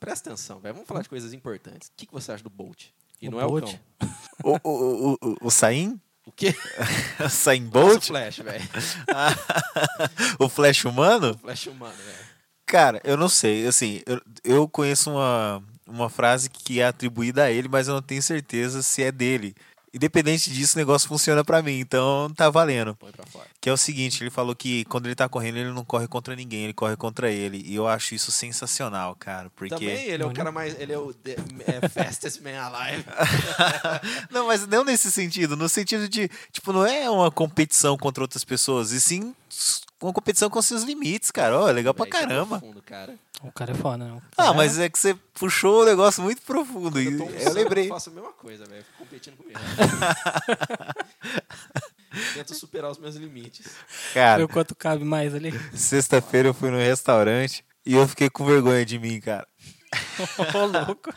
Presta atenção, velho. Vamos falar de coisas importantes. O que, que você acha do Bolt? E O não é Bolt? o cão. O, o, o, o, o Sain? O quê? Sain Nossa, Bolt? o Flash, velho. o Flash humano? O Flash humano, velho. Cara, eu não sei. Assim, eu, eu conheço uma, uma frase que é atribuída a ele, mas eu não tenho certeza se é dele. Independente disso, o negócio funciona pra mim, então tá valendo. Põe pra fora. Que é o seguinte, ele falou que quando ele tá correndo, ele não corre contra ninguém, ele corre contra ele. E eu acho isso sensacional, cara, porque... Também ele é o cara mais. Ele é o the- é, fastest man alive. não, mas não nesse sentido, no sentido de, tipo, não é uma competição contra outras pessoas, e sim uma competição com seus limites, cara. Ó, é legal pra é caramba. profundo, cara. O cara é foda, não. Ah, mas é que você puxou um negócio muito profundo. Eu, tô eu lembrei. Eu faço a mesma coisa, velho. Fico competindo comigo. Tento superar os meus limites. Cara, Eu quanto cabe mais ali. sexta-feira eu fui no restaurante e eu fiquei com vergonha de mim, cara. Ô, louco.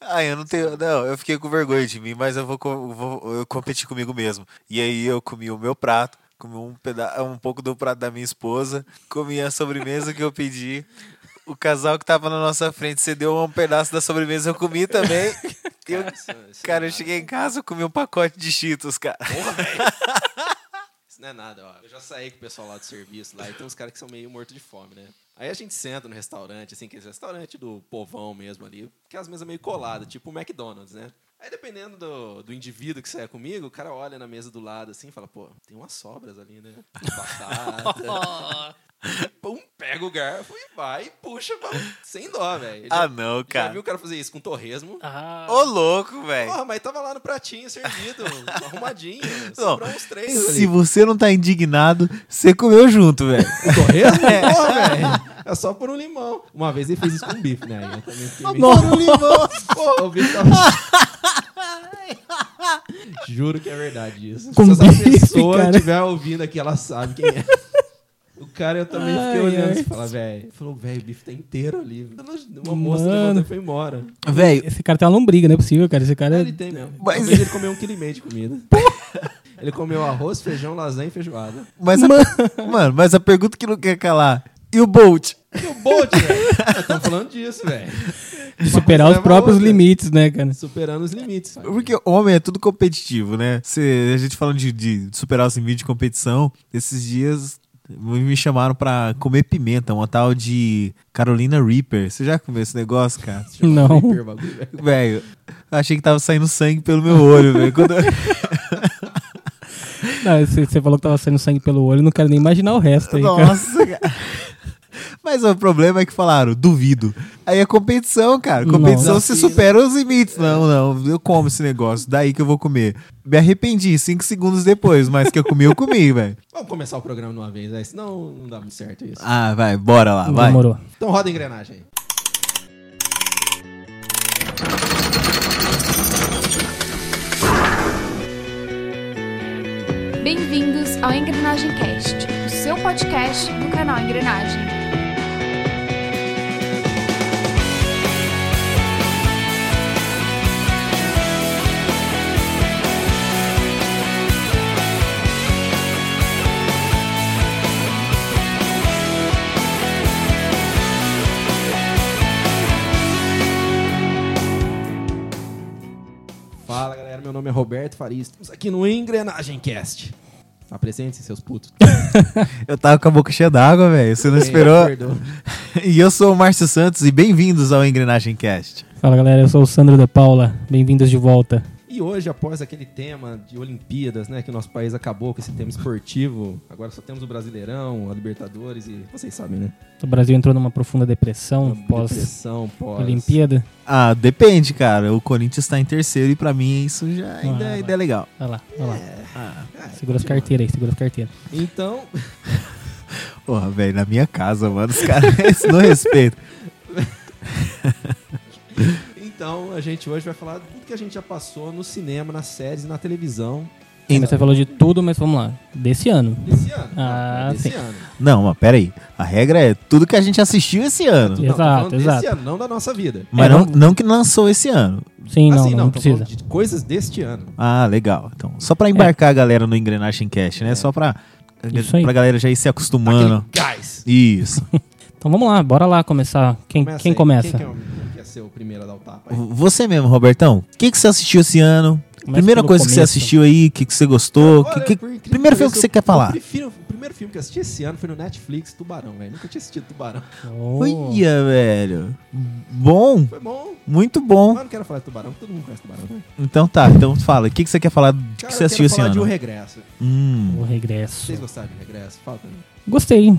Ah, eu não tenho. Não, eu fiquei com vergonha de mim, mas eu vou, vou eu competi comigo mesmo. E aí eu comi o meu prato, comi um, peda um pouco do prato da minha esposa, comi a sobremesa que eu pedi. O casal que tava na nossa frente cedeu um pedaço da sobremesa, eu comi também. Eu- Cara, é eu cheguei em casa, eu comi um pacote de Cheetos, cara. Porra, velho. Isso não é nada, ó. Eu já saí com o pessoal lá do serviço lá e tem uns caras que são meio mortos de fome, né? Aí a gente senta no restaurante, assim, aquele restaurante do povão mesmo ali, que é as mesas meio coladas, tipo o McDonald's, né? Aí dependendo do, do indivíduo que você é comigo, o cara olha na mesa do lado assim e fala, pô, tem umas sobras ali, né? Batata. Pum, pega o garfo e vai e puxa sem dó, velho. Ah, Já- não, Já cara. viu o cara fazer isso com torresmo? Ah, Ô, louco, velho. Porra, mas tava lá no pratinho servido, arrumadinho. Não, Sobrou uns três ali. Se você não tá indignado, você comeu junto, velho. O torresmo? Porra, velho. É só por um limão. Uma vez ele fez isso com um bife, né? Eu também fiquei meio... Nossa. Um limão. Porra, o bife tava... Juro que é verdade isso. Com Se essa bife, pessoa estiver ouvindo aqui, ela sabe quem é. Cara, eu também fiquei Ai, olhando ai. e fala, velho. Falou, velho, o bife tá inteiro ali. Uma moça Mano. levantou e foi embora. Velho, Esse cara tem uma lombriga, não é possível, cara. Esse cara Ah, é. ele tem mesmo. Mas- Talvez ele comeu um quilo e meio de comida. ele comeu arroz, feijão, lasanha e feijoada. mas a, mano, mas a pergunta que não quer calar. E o Bolt? E o Bolt, velho? Estamos falando disso, velho. de superar os próprios outra. limites, né, cara? Superando os limites. Porque homem é tudo competitivo, né? Cê- a gente falando de, de superar os limites de competição, esses dias me chamaram pra comer pimenta, uma tal de Carolina Reaper. Você já comeu esse negócio, cara? Não. Bagulho, velho. Achei que tava saindo sangue pelo meu olho, velho. Quando Não, Você falou que tava saindo sangue pelo olho, não quero nem imaginar o resto aí, cara. Nossa, cara. Mas o problema é que falaram, duvido. Aí é competição, cara. Competição Não. você supera os limites. Não, não, eu como esse negócio, daí que eu vou comer. Me arrependi cinco segundos depois, mas que eu comi, eu comi, velho. Vamos começar o programa de uma vez, né? senão não dá muito certo isso. Ah, vai, bora lá, vai. Demorou. Então roda a engrenagem aí. Bem-vindos ao Engrenagem Cast, seu podcast do canal Engrenagem. Fala galera, meu nome é Roberto Faria. Estamos aqui no Engrenagem Cast. Apresentem-se, seus putos. Eu tava com a boca cheia d'água, velho. Você não Bem, esperou? E eu sou o Márcio Santos e bem-vindos ao Engrenagem Cast. Fala galera, eu sou o Sandro de Paula. Bem-vindos de volta. E hoje, após aquele tema de Olimpíadas, né, que o nosso país acabou com esse tema esportivo, agora só temos o Brasileirão, a Libertadores e vocês sabem, né? O Brasil entrou numa profunda depressão Depressão, pós pós-Olimpíada. Ah, depende, cara. O Corinthians tá em terceiro e pra mim isso já ainda, Ah, ainda é legal. Olha lá, olha lá. Ah, Segura as carteiras aí, segura as carteiras. Então, porra, velho, na minha casa, mano, os caras não respeitam. então a gente hoje vai falar de tudo que a gente já passou no cinema, nas séries e na televisão Mas Você falou de tudo, mas vamos lá. Desse ano. desse ano. Ah, Não, desse sim. ano. Não, mas pera aí. A regra é tudo que a gente assistiu esse ano. Não, Exato, exato. ano, não da nossa vida. Mas É, não, não- não que lançou esse ano. Sim, não, assim, não, tô precisa. falando de coisas deste ano. Ah, legal. Então, só pra embarcar a galera no Engrenagem Cast, né? Só pra, Isso aí. pra galera já ir se acostumando. Aquele gás. Isso. Então vamos lá, bora lá começar. Quem Começa quem começa? Quem ser o primeiro a dar o tapa? aí? Você mesmo, Robertão. O que, que você assistiu esse ano? Começa Primeira coisa que você começo. assistiu aí, o que, que você gostou? Olha, que- que- primeiro filme que você eu- quer falar. eu prefiro- o primeiro filme que eu assisti esse ano foi no Netflix, Tubarão, velho. Nunca tinha assistido Tubarão. Oh. Olha, velho. Bom, Foi bom. muito bom. Mas não quero falar de Tubarão, todo mundo conhece Tubarão, né? Então tá, então fala. O que, que você quer falar do que você eu assistiu quero esse falar de O ano? Regresso. Hum. O regresso. Vocês gostaram do Regresso? Fala pra mim. Gostei.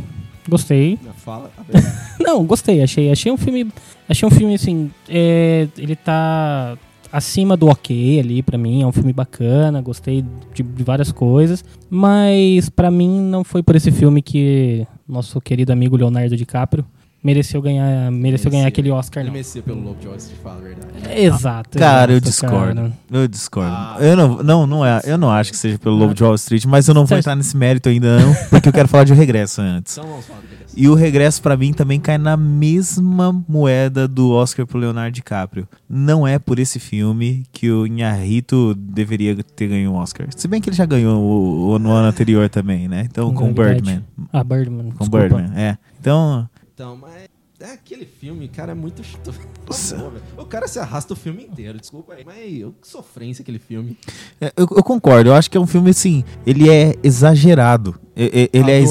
Gostei. Não, Fala. Não, gostei. Achei, achei um filme. Achei um filme assim. é, ele tá acima do ok ali pra mim. É um filme bacana. Gostei de, de várias coisas. Mas pra mim não foi por esse filme que nosso querido amigo Leonardo DiCaprio mereceu ganhar, mereceu ganhar aquele Oscar, Ele não. merecia pelo Lobo de Wall Street, fala a verdade. Exato. Cara, eu discordo. cara. Eu discordo. Ah. eu não, não, não é. Eu não acho que seja pelo Lobo de Wall Street, mas eu não vou entrar nesse mérito ainda não, porque eu quero falar de O Regresso antes. Então vamos falar do Regresso. E o regresso pra mim também cai na mesma moeda do Oscar pro Leonardo DiCaprio. Não é por esse filme que o Inharrito deveria ter ganho um Oscar. Se bem que ele já ganhou o, o- no ano anterior também, né? Então com o Verdade. Birdman. Ah, Birdman. Com desculpa. Birdman, é. Então, Então, mas é aquele filme, cara, é muito chato. O cara se arrasta o filme inteiro, desculpa aí. Mas eu, que sofrência aquele filme. é, eu, eu concordo. Eu acho que é um filme assim. Ele é exagerado. Ele é,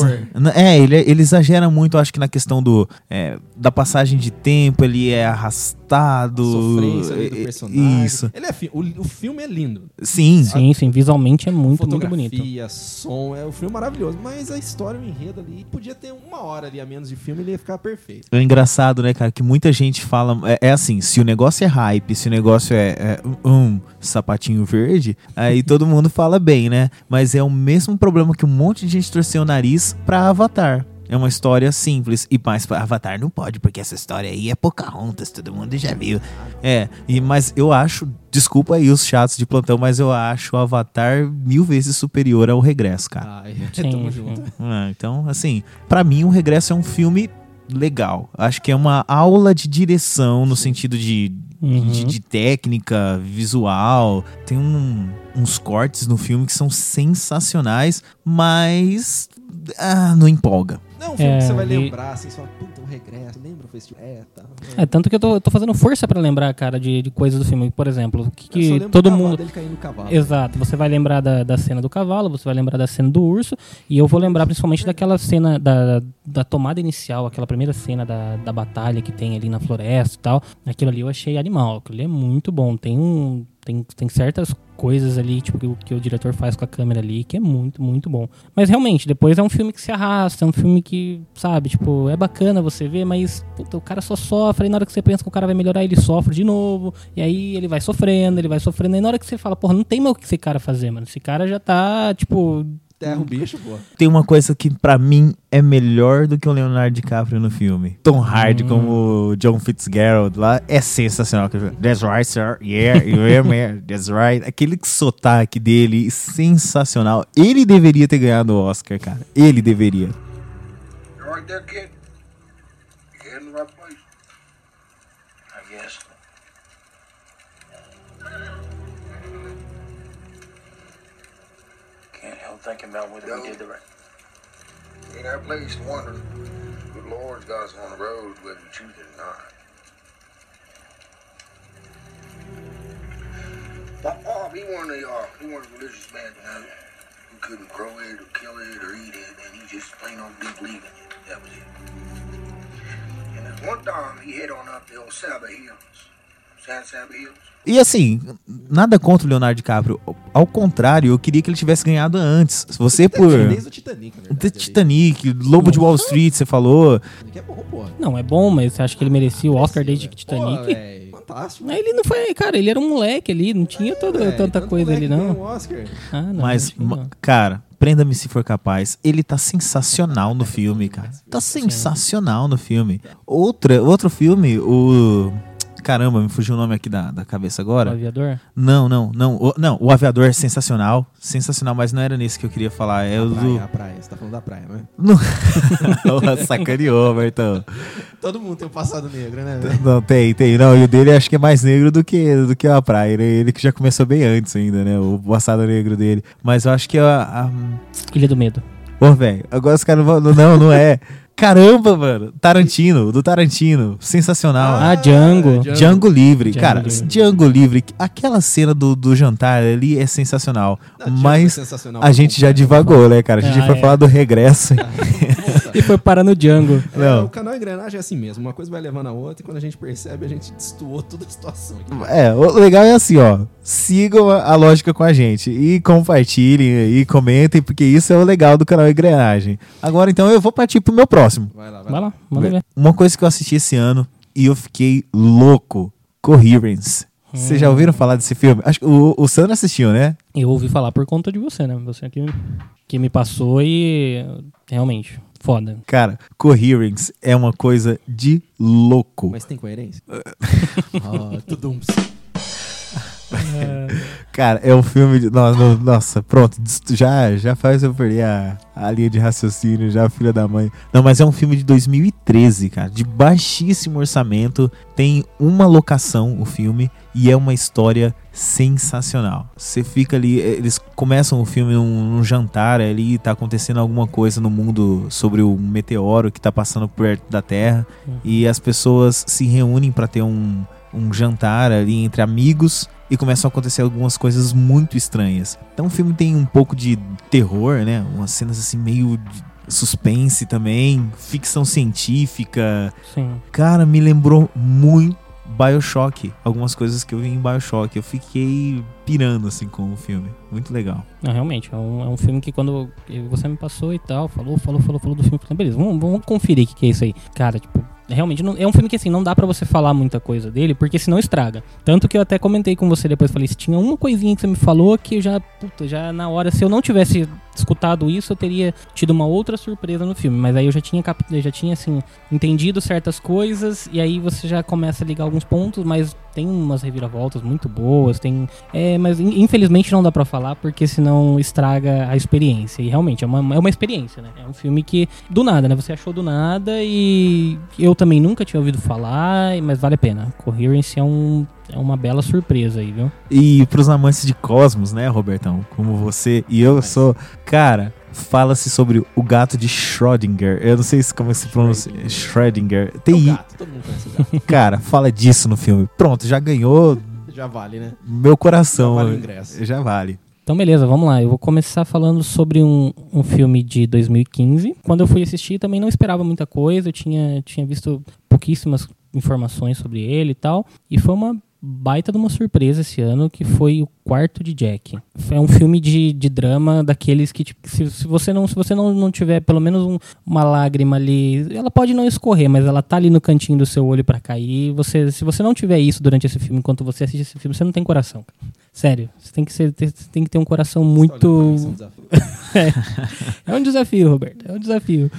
é, ele, é- ele exagera muito, acho que na questão do é, da passagem de tempo, ele é arrastado. Sofrência ali do é- é- personagem. Isso. Ele é fi- o, o filme é lindo. Sim. Sim, sim. Visualmente é muito, muito Fotografia, bonito. som, é o filme maravilhoso. Mas a história, o enredo ali, podia ter uma hora ali a menos de filme, ele ia ficar perfeito. É engraçado, né, cara, que muita gente fala. É, é assim, se o negócio é hype, se o negócio é, é um sapatinho verde, aí todo mundo fala bem, né? Mas é o mesmo problema que um monte de gente torceu o nariz pra Avatar. É uma história simples. E mais pra Avatar não pode, porque essa história aí é Pocahontas, todo mundo já viu. É, e, mas eu acho, desculpa aí os chatos de plantão, mas eu acho o Avatar mil vezes superior ao Regresso, cara. Ai, tamo junto. Ah, então, assim, pra mim o Regresso é um filme legal. Acho que é uma aula de direção no sentido de, Uhum. de, de técnica, visual. Tem um- uns cortes no filme que são sensacionais, mas ah, não empolga. Não, é um filme É, que você vai e- lembrar, assim, você fala, puta, um regresso, lembra o festival? É, tá. É, tanto que eu tô, eu tô fazendo força pra lembrar, cara, de, de coisas do filme. Por exemplo, que, só que todo mundo. dele caindo no cavalo. Exato, você vai lembrar da, da cena do cavalo, você vai lembrar da cena do urso, e eu vou lembrar principalmente daquela cena da, da tomada inicial, aquela primeira cena da, da batalha que tem ali na floresta e tal. Aquilo ali eu achei animal, aquilo ali é muito bom. Tem um. Tem, tem certas coisas ali, tipo, que, o- que o diretor faz com a câmera ali, que é muito, muito bom. Mas realmente, depois é um filme que se arrasta, é um filme que, sabe, tipo, é bacana você ver, mas puta, o cara só sofre, e na hora que você pensa que o cara vai melhorar, ele sofre de novo, e aí ele vai sofrendo, ele vai sofrendo, e na hora que você fala, porra, não tem mais o que esse cara fazer, mano. Esse cara já tá, tipo. Terra o bicho, pô. Tem uma coisa que pra mim é melhor do que o Leonardo DiCaprio no filme. Tom Hardy como o John Fitzgerald lá é sensacional. That's right, sir. Yeah, yeah, man. That's right. Aquele sotaque dele, sensacional. Ele deveria ter ganhado o Oscar, cara. Ele deveria. You right there, kid? Thinking about whether we did the right. That place to wonder? Good Lord's got us on the road, whether you choose it or not. My Bob, he wasn't a, uh, he wasn't a religious man, you know. He couldn't grow it or kill it or eat it, and he just plain old didn't believe in it. That was it. And there's one time he hit on up the old Saba Hills. E assim, nada contra o Leonardo DiCaprio. Ao contrário, eu queria que ele tivesse ganhado antes. Você por. Desde o Titanic, na ali. Titanic, Lobo de Wall Street, você falou. É bom. Não, é bom, mas você acha que ele merecia o Oscar desde que Pô, Titanic? véi, fantástico. Aí ele não foi, cara, ele era um moleque ali, não tinha toda, Véi, tanta coisa ali, não. um Oscar. Ah, não. Mas, que não. cara, prenda-me se for capaz. Ele tá sensacional no filme, cara. Tá sensacional no filme. Outra, outro filme, o. Caramba, me fugiu o nome aqui da, da cabeça O agora. aviador? Não, não, não. O, não, o Aviador é sensacional. Sensacional, mas não era nesse que eu queria falar. É o Praia, do. a praia. Você tá falando da praia, né? Não. Sacaneou, Bertão. Todo mundo tem um passado negro, né? velho? Não, tem, tem. Não, e o dele acho que é mais negro do que, do que a praia. Ele, ele que já começou bem antes ainda, né? O passado negro dele. Mas eu acho que a. a Ilha do Medo. Ô, velho, agora os caras vão. Não, não é. Caramba, mano. Tarantino, do Tarantino. Sensacional. Ah, Django. Django. Django Livre. Django Cara, Livre. Django Livre. Aquela cena do, do jantar ali é sensacional. Não, Django é Mas sensacional. a gente já divagou, né, cara? A gente Ah, foi é. falar do regresso. E foi parar no Django. É, Não. o canal Engrenagem é assim mesmo. Uma coisa vai levando a outra e quando a gente percebe, a gente destoou toda a situação. aqui. É, o legal é assim, ó. Sigam a lógica com a gente. E compartilhem e comentem, porque isso é o legal do canal Engrenagem. Agora, então, eu vou partir pro meu próximo. Vai lá, vai, Vai lá, manda ver. Uma coisa que eu assisti esse ano e eu fiquei louco. Coherence. Vocês já ouviram falar desse filme? Acho que o, o Sandro assistiu, né? Eu ouvi falar por conta de você, né? Você que, que me passou e realmente, foda. Cara, Coherence é uma coisa de louco. Mas tem coerência? ah, tudo um... Cara, é um filme de. no- no- Nossa, pronto. Já, já faz eu perder a, a linha de raciocínio, já, filha da mãe. Não, mas é um filme de 2013, cara. De baixíssimo orçamento. Tem uma locação o filme. E é uma história sensacional. Você fica ali. Eles começam o filme num, num jantar ali. Tá acontecendo alguma coisa no mundo sobre o meteoro que tá passando perto da Terra. E as pessoas se reúnem para ter um, um jantar ali entre amigos e começam a acontecer algumas coisas muito estranhas. Então o filme tem um pouco de terror, né? Umas cenas assim meio suspense também, ficção científica. Sim. Cara, me lembrou muito BioShock, algumas coisas que eu vi em BioShock. Eu fiquei pirando assim com o filme. Muito legal. Não, realmente, é um, é um filme que quando você me passou e tal, falou, falou, falou, falou do filme, falei, beleza, vamos, vamos conferir o que, que é isso aí. Cara, tipo, realmente, não- é um filme que assim, não dá pra você falar muita coisa dele, porque senão estraga. Tanto que eu até comentei com você depois, falei, se tinha uma coisinha que você me falou que já, puta, já na hora, se eu não tivesse escutado isso, eu teria tido uma outra surpresa no filme. Mas aí eu já tinha, cap- eu já tinha assim, entendido certas coisas, e aí você já começa a ligar alguns pontos, mas tem umas reviravoltas muito boas, tem. É, mas in- infelizmente não dá pra falar, porque senão estraga a experiência. E realmente é uma, é uma experiência, né? É um filme que, do nada, né? Você achou do nada e eu também nunca tinha ouvido falar, mas vale a pena. Coherence é, um, é uma bela surpresa aí, viu? E pros amantes de Cosmos, né, Robertão? Como você e eu sou. Cara, fala-se sobre o gato de Schrödinger. Eu não sei se como se pronuncia. Schrödinger. É o TI. gato, todo mundo conhece o gato. Cara, fala disso no filme. Pronto, já ganhou Já vale, né? meu coração. Já vale o ingresso. Já vale. Então, beleza, vamos lá. Eu vou começar falando sobre um, um filme de 2015. Quando eu fui assistir, também não esperava muita coisa. Eu tinha, tinha visto pouquíssimas informações sobre ele e tal. E foi uma baita de uma surpresa esse ano, que foi o Quarto de Jack. É um filme de, de drama daqueles que, tipo, se, se você não se você não, não tiver pelo menos um- uma lágrima ali, ela pode não escorrer, mas ela tá ali no cantinho do seu olho pra cair. Você, se você não tiver isso durante esse filme, enquanto você assiste esse filme, você não tem coração. cara. Sério, você tem que, ser, ter- tem que ter um coração muito. É um desafio. É um desafio, Roberto. É um desafio.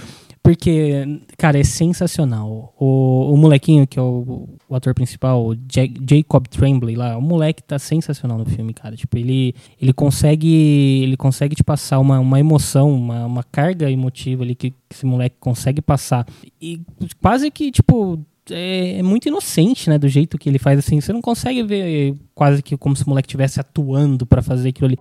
Porque, cara, é sensacional. O, o molequinho, que é o, o ator principal, Jacob Tremblay lá, o moleque tá sensacional no filme, cara. Tipo, ele, ele consegue ele consegue te passar uma, uma emoção, uma, uma carga emotiva ali que, que esse moleque consegue passar. E quase que, tipo, é, é muito inocente, né? Do jeito que ele faz assim. Você não consegue ver quase que como se o moleque estivesse atuando pra fazer aquilo ali.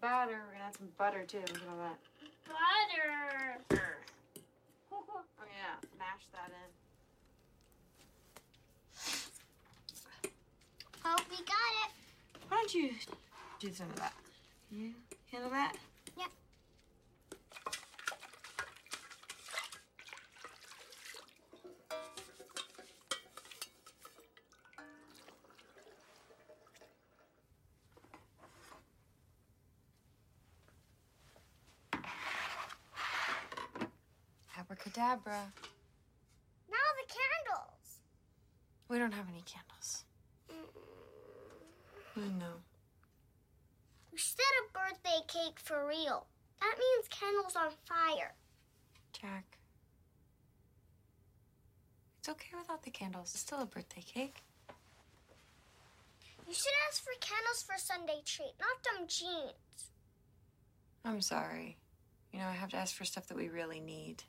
Very butter too. Look at all that. Butter. Oh yeah, mash that in. Oh, we got it. Why don't you do some of that? You handle that? Abracadabra. Now the candles. We don't have any candles. Mm. Mm, I know. We said a birthday cake for real. That means candles on fire. Jack. It's okay without the candles. It's still a birthday cake. You should ask for candles for Sunday treat, not dumb jeans. I'm sorry. You know, I have to ask for stuff that we really need.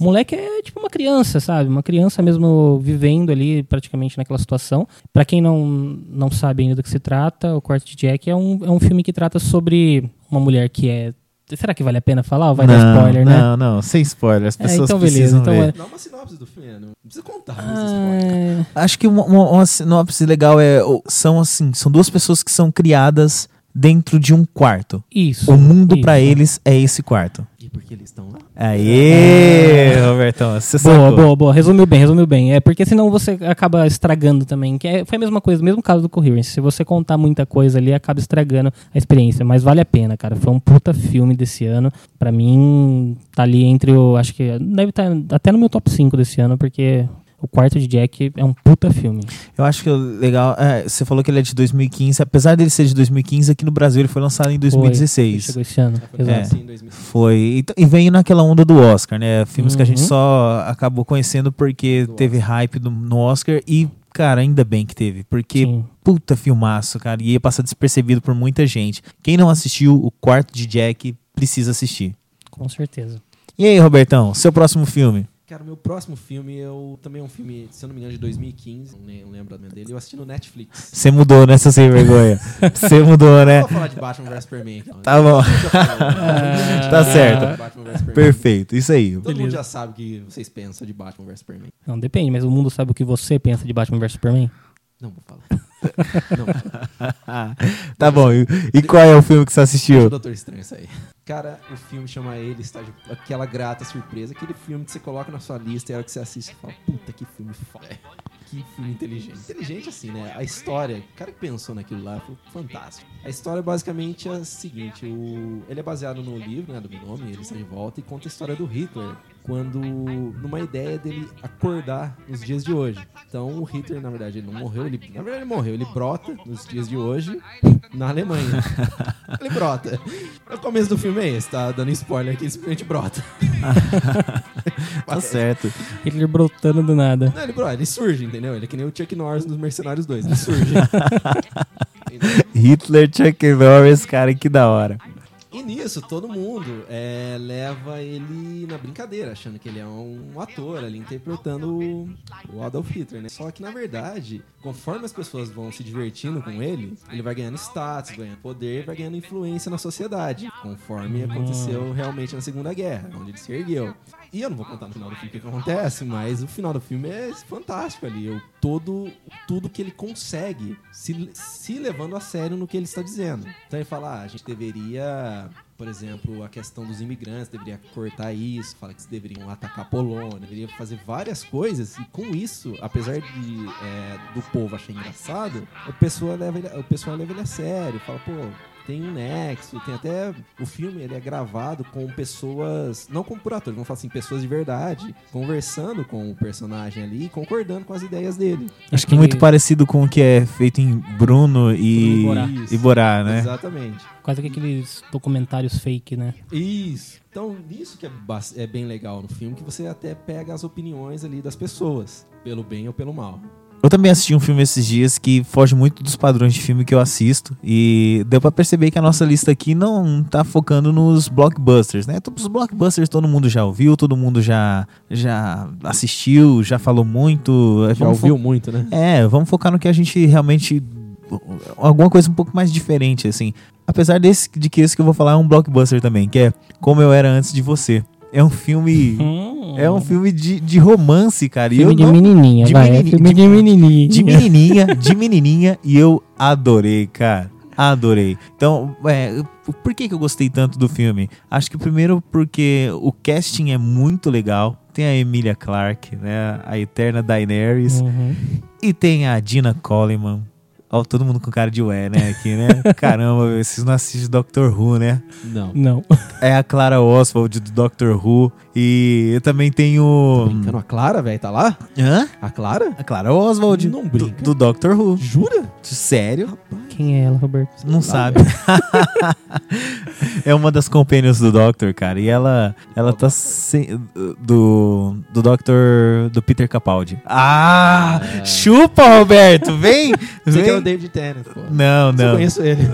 Moleque é tipo uma criança, sabe? Uma criança mesmo vivendo ali praticamente naquela situação. Pra quem não, não sabe ainda do que se trata, o Quarto de Jack é um, é um filme que trata sobre uma mulher que é. Será que vale a pena falar ou vai dar spoiler, né? Não, não, sem spoiler. As É, pessoas então beleza, precisam então ver. é- Dá uma sinopse do filme, né? não precisa contar, mas spoiler. Ah, Acho que uma, uma, uma sinopse legal é são assim, são duas pessoas que são criadas dentro de um quarto. isso. O mundo pra isso. eles é esse quarto. E por que eles estão lá? Aê, Robertão, você Boa, sacou. boa, boa. Resumiu bem, resumiu bem. É porque senão você acaba estragando também. Que é- foi a mesma coisa, o mesmo caso do Coherence. Se você contar muita coisa ali, acaba estragando a experiência. Mas vale a pena, cara. Foi um puta filme desse ano. Pra mim, tá ali entre o. Acho que deve estar até no meu top 5 desse ano, porque o quarto de Jack é um puta filme. Eu acho que o legal, é, você falou que ele é de 2015, apesar dele ser de 2015, aqui no Brasil ele foi lançado em Foi. 2016. Chegou esse ano. Foi Exato. em 2005. Foi. E, e veio naquela onda do Oscar, né? Filmes que a gente Uhum. só acabou conhecendo porque Do teve hype do- no Oscar e, cara, ainda bem que teve. Porque, Sim. puta filmaço, cara. E ia passar despercebido por muita gente. Quem não assistiu o quarto de Jack precisa assistir. Com certeza. E aí, Robertão, seu próximo filme? Cara, meu próximo filme eu, também é um filme, se eu não me engano, de 2015. Não lem- não lembro o nome dele. Eu assisti no Netflix. Você mudou nessa sem vergonha. Você mudou, né? Não vou falar de Batman vs Superman. então. Tá bom. Tá certo. Perfeito, isso aí. Todo mundo já sabe o que vocês pensam de Batman vs Superman. Não, depende, mas o mundo sabe o que você pensa de Batman vs Superman? Não vou falar. Tá bom. E, e qual é o filme que você Deixa o assistiu? Doutor Estranho isso aí. Cara, o filme chama Ele, está de... aquela grata surpresa, aquele filme que você coloca na sua lista e a hora que você assiste, você fala, puta, que filme foda. Que filme inteligente. Inteligente assim, né? A história, o cara que pensou naquilo lá foi fantástico. A história basicamente é a seguinte, o... ele é baseado no livro, né, do nome, Ele está de volta, e conta a história do Hitler, quando, numa ideia dele acordar nos dias de hoje. Então, o Hitler, na verdade, ele não morreu, ele, na verdade, ele morreu, ele brota nos dias de hoje na Alemanha. ele brota. O começo do filme é esse, tá dando spoiler aqui, ele simplesmente brota. Tá certo. Hitler brotando do nada. Não, ele brota, ele surge, entendeu? Ele é que nem o Chuck Norris nos Mercenários 2, ele surge. Hitler, Chuck Norris, cara, que da hora. E nisso, todo mundo é, leva ele na brincadeira, achando que ele é um ator ali interpretando o, Adolf Hitler, né? Só que, na verdade, conforme as pessoas vão se divertindo com ele, ele vai ganhando status, ganhando poder, vai ganhando influência na sociedade, conforme aconteceu realmente na Segunda Guerra, onde ele se ergueu. E eu não vou contar no final do filme o que, acontece, mas o final do filme é fantástico ali. O, todo, tudo que ele consegue se, se levando a sério no que ele está dizendo. Então ele fala, ah, a gente deveria, por exemplo, a questão dos imigrantes, deveria cortar isso, fala que deveriam atacar a Polônia, deveria fazer várias coisas, e com isso, apesar de é, do povo achar engraçado, o pessoal leva ele, o pessoal leva ele a sério, fala, pô, tem um nexo, tem até o filme ele é gravado com pessoas, não como por atores, vamos falar assim, pessoas de verdade, conversando com o personagem ali, e concordando com as ideias dele. Acho que muito parecido com o que é feito em Bruno e Bruno Borá. e Borá, né? Exatamente. Quase que aqueles documentários fake, né? Isso. Então, isso que é, é bem legal no filme, que você até pega as opiniões ali das pessoas, pelo bem ou pelo mal. Eu também assisti um filme esses dias que foge muito dos padrões de filme que eu assisto. E deu pra perceber que a nossa lista aqui não tá focando nos blockbusters, né? Os blockbusters todo mundo já ouviu, todo mundo já, já assistiu, já falou muito. Já Vamos ouviu muito, né? É, vamos focar no que a gente realmente. Alguma coisa um pouco mais diferente, assim. Apesar desse, de que esse que eu vou falar é um blockbuster também, que é Como Eu Era Antes de Você. É um filme. É um filme de, de romance, cara. e Filme eu de não- menininha, de vai. menini- é filme de- de, menininha. de menininha, de menininha, e eu adorei, cara. Adorei. Então, é, por que, que eu gostei tanto do filme? Acho que primeiro porque o casting é muito legal. Tem a Emilia Clarke, né? A eterna Daenerys. Uhum. E tem a Dina Coleman. Ó, todo mundo com cara de ué, né? Aqui, né? Caramba, vocês não assistem Doctor Who, né? Não. Não. É a Clara Oswald do Doctor Who. E eu também tenho. Brincando, a Clara, velho, tá lá? Hã? A Clara? A Clara Oswald Não do, brinca. do Doctor Who. Jura? Sério? Quem é ela, Roberto? Não sabe. é uma das companions do Doctor, cara. E ela, ela tá sem, do do Doctor do Peter Capaldi. Ah, chupa, Roberto, vem. Você que era o vem. David Tennant, pô. Não, Mas Eu não. conheço ele.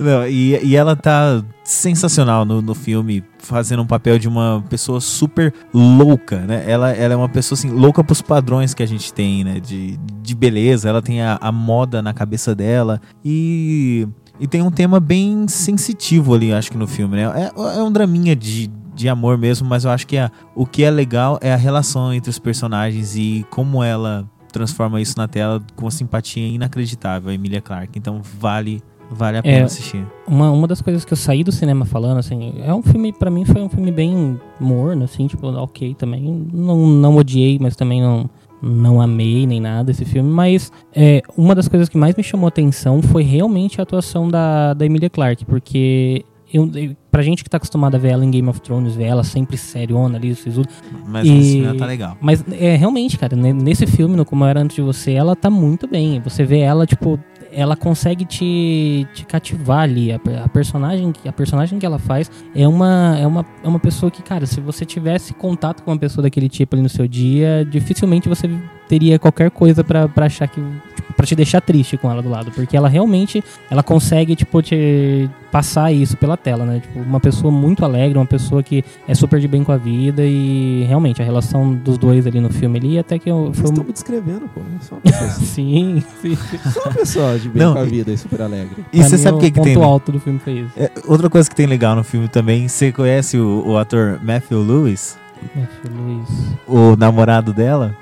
Não, e, e ela tá sensacional no, no filme, fazendo um papel de uma pessoa super louca, né? Ela, ela é uma pessoa assim, louca pros padrões que a gente tem, né? De, de beleza, ela tem a, a moda na cabeça dela e, e tem um tema bem sensitivo ali, acho que no filme, né? É, é um draminha de, de amor mesmo, mas eu acho que a, o que é legal é a relação entre os personagens e como ela transforma isso na tela com uma simpatia inacreditável, a Emilia Clarke. Então vale vale a pena É. assistir. Uma, uma das coisas que eu saí do cinema falando, assim, é um filme, pra mim, foi um filme bem morno, assim, tipo, ok também. Não, não odiei, mas também não, não amei nem nada esse filme. Mas é, uma das coisas que mais me chamou atenção foi realmente a atuação da, da Emilia Clarke, porque. Eu, eu- pra gente que tá acostumado a ver ela em Game of Thrones, ver ela sempre seriona ali, sisudo, Mas E- esse filme tá legal. mas é realmente, cara, ne- nesse filme, no Como Eu Era Antes de Você, ela tá muito bem. Você vê ela, tipo, ela consegue te, te cativar ali. A, a personagem, a personagem que ela faz é uma, é, uma, é uma pessoa que, cara, se você tivesse contato com uma pessoa daquele tipo ali no seu dia, dificilmente você teria qualquer coisa pra pra achar que. Tipo, pra te deixar triste com ela do lado. Porque ela realmente, ela consegue, tipo, te passar isso pela tela, né? Tipo, uma pessoa muito alegre, uma pessoa que é super de bem com a vida e realmente a relação dos dois ali no filme ali até que eu, Vocês foi estão um... me descrevendo, pô. Eu sou uma pessoa, sim, sim. sou uma pessoa de bem Não, com a vida e super alegre. E Pra você mim, sabe o que, que ponto tem? né? alto do filme foi isso. É, outra coisa que tem legal no filme também, você conhece o, o ator Matthew Lewis, Matthew Luiz. o namorado dela?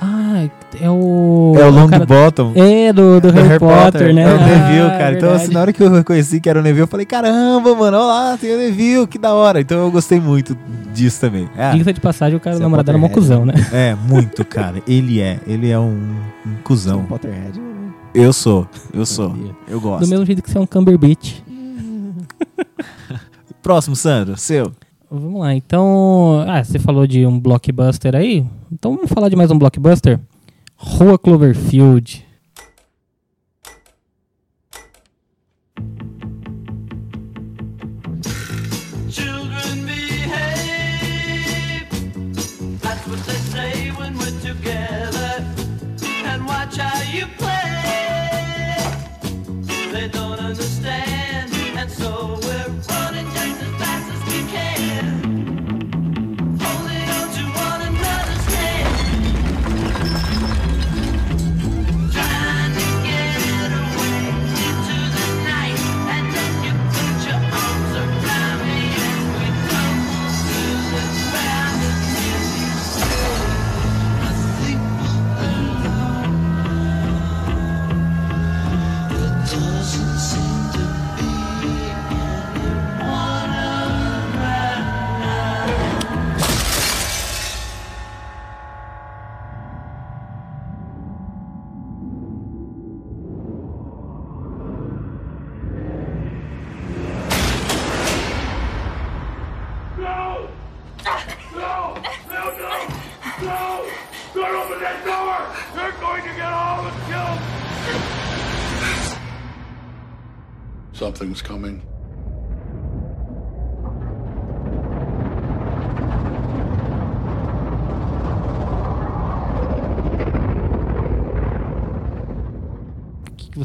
Ah, é o é o Long cara- Bottom. É, do, do, Harry, Potter, né? É o Ah, Neville, é cara. então, assim, na hora que eu reconheci que era o Neville, eu falei, caramba, mano, olha lá, tem o Neville, que da hora. Então eu gostei muito disso também. É, Diga de passagem, o cara Você o é namorado era um cuzão, né? é, muito, cara. Ele é. Ele é um, um cuzão. um Potterhead. né? Eu sou, eu sou. Eu gosto. Do mesmo jeito que você é um Cumberbatch. Próximo, Sandro, seu. Vamos lá, então. Ah, você falou de um blockbuster aí. Então vamos falar de mais um blockbuster? Rua Cloverfield.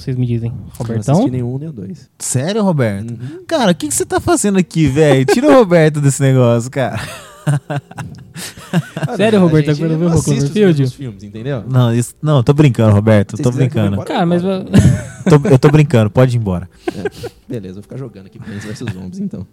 Vocês me dizem? Não Robertão? assisti nenhum nem o dois. Sério, Roberto? Uhum. Cara, o que, que você tá fazendo aqui, velho? Tira o Roberto desse negócio, cara. Sério, Roberto, agora não viu o os Cloverfield? mesmos filmes, entendeu? Não, isso, não, tô brincando, Roberto. Tô brincando. Cara, mas. Tô- eu tô brincando, pode ir embora. Beleza, vou ficar jogando aqui Plants vs Zombies, então.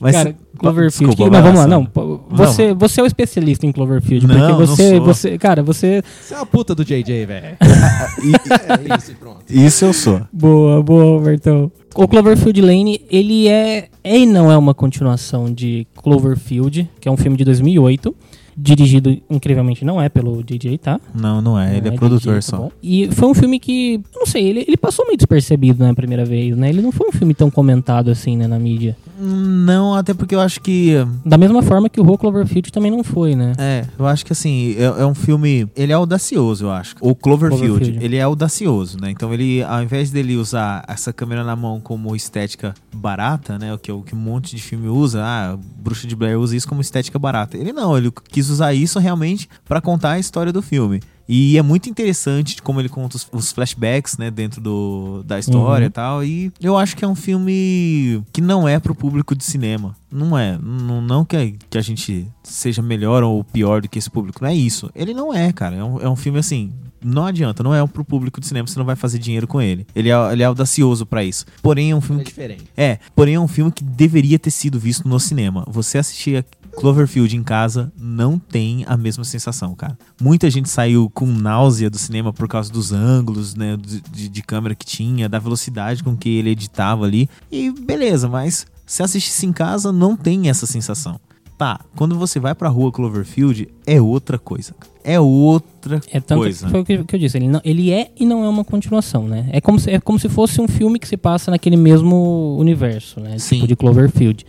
Mas, Cara, Cloverfield. Desculpa, que- não, vamos lá, não. Você, você é o especialista em Cloverfield. Não, porque não você, sou. você. Cara, você. Você é a puta do JJ, velho. E- É isso e pronto. isso eu sou. Boa, boa, Robertão. O Cloverfield Lane, ele é. É e não é uma continuação de Cloverfield, que é um filme de 2008. Dirigido, incrivelmente, não é pelo DJ, tá? Não, não é. Ele Não é produtor DJ, tá só. bom. E foi um filme que, não sei, ele, ele passou meio despercebido na primeira vez, né? Ele não foi um filme tão comentado assim, né, na mídia. Não, até porque eu acho que. Da mesma forma que o Rua Cloverfield também não foi, né? É, eu acho que assim, é, é um filme. Ele é audacioso, eu acho. O Cloverfield, Cloverfield. ele é audacioso, né? Então ele, ao invés dele usar essa câmera na mão como estética barata, né? O que, o que um monte de filme usa, ah, Bruxa de Blair usa isso como estética barata. Ele não, ele quis usar isso realmente pra contar a história do filme. E é muito interessante como ele conta os, os flashbacks, né, dentro do, da história Uhum. e tal. E eu acho que é um filme que não é pro público de cinema. Não é. Não, não que, a, que a gente seja melhor ou pior do que esse público. Não é isso. Ele não é, cara. É um, é um filme assim. Não adianta, não é pro público de cinema, você não vai fazer dinheiro com ele. Ele é, ele é audacioso pra isso. Porém, é um filme É que diferente. é, porém é um filme que deveria ter sido visto no cinema. Você assistir a Cloverfield em casa não tem a mesma sensação, cara. Muita gente saiu com náusea do cinema por causa dos ângulos, né, de, de- câmera que tinha, da velocidade com que ele editava ali. E beleza, mas se assistisse em casa não tem essa sensação. Tá, quando você vai pra rua Cloverfield é outra coisa. cara. É outra É tanto coisa. que foi o que, que eu disse, ele, não- ele é e não é uma continuação, né? É como, se, é como se fosse um filme que se passa naquele mesmo universo, né? Sim. Tipo de Cloverfield.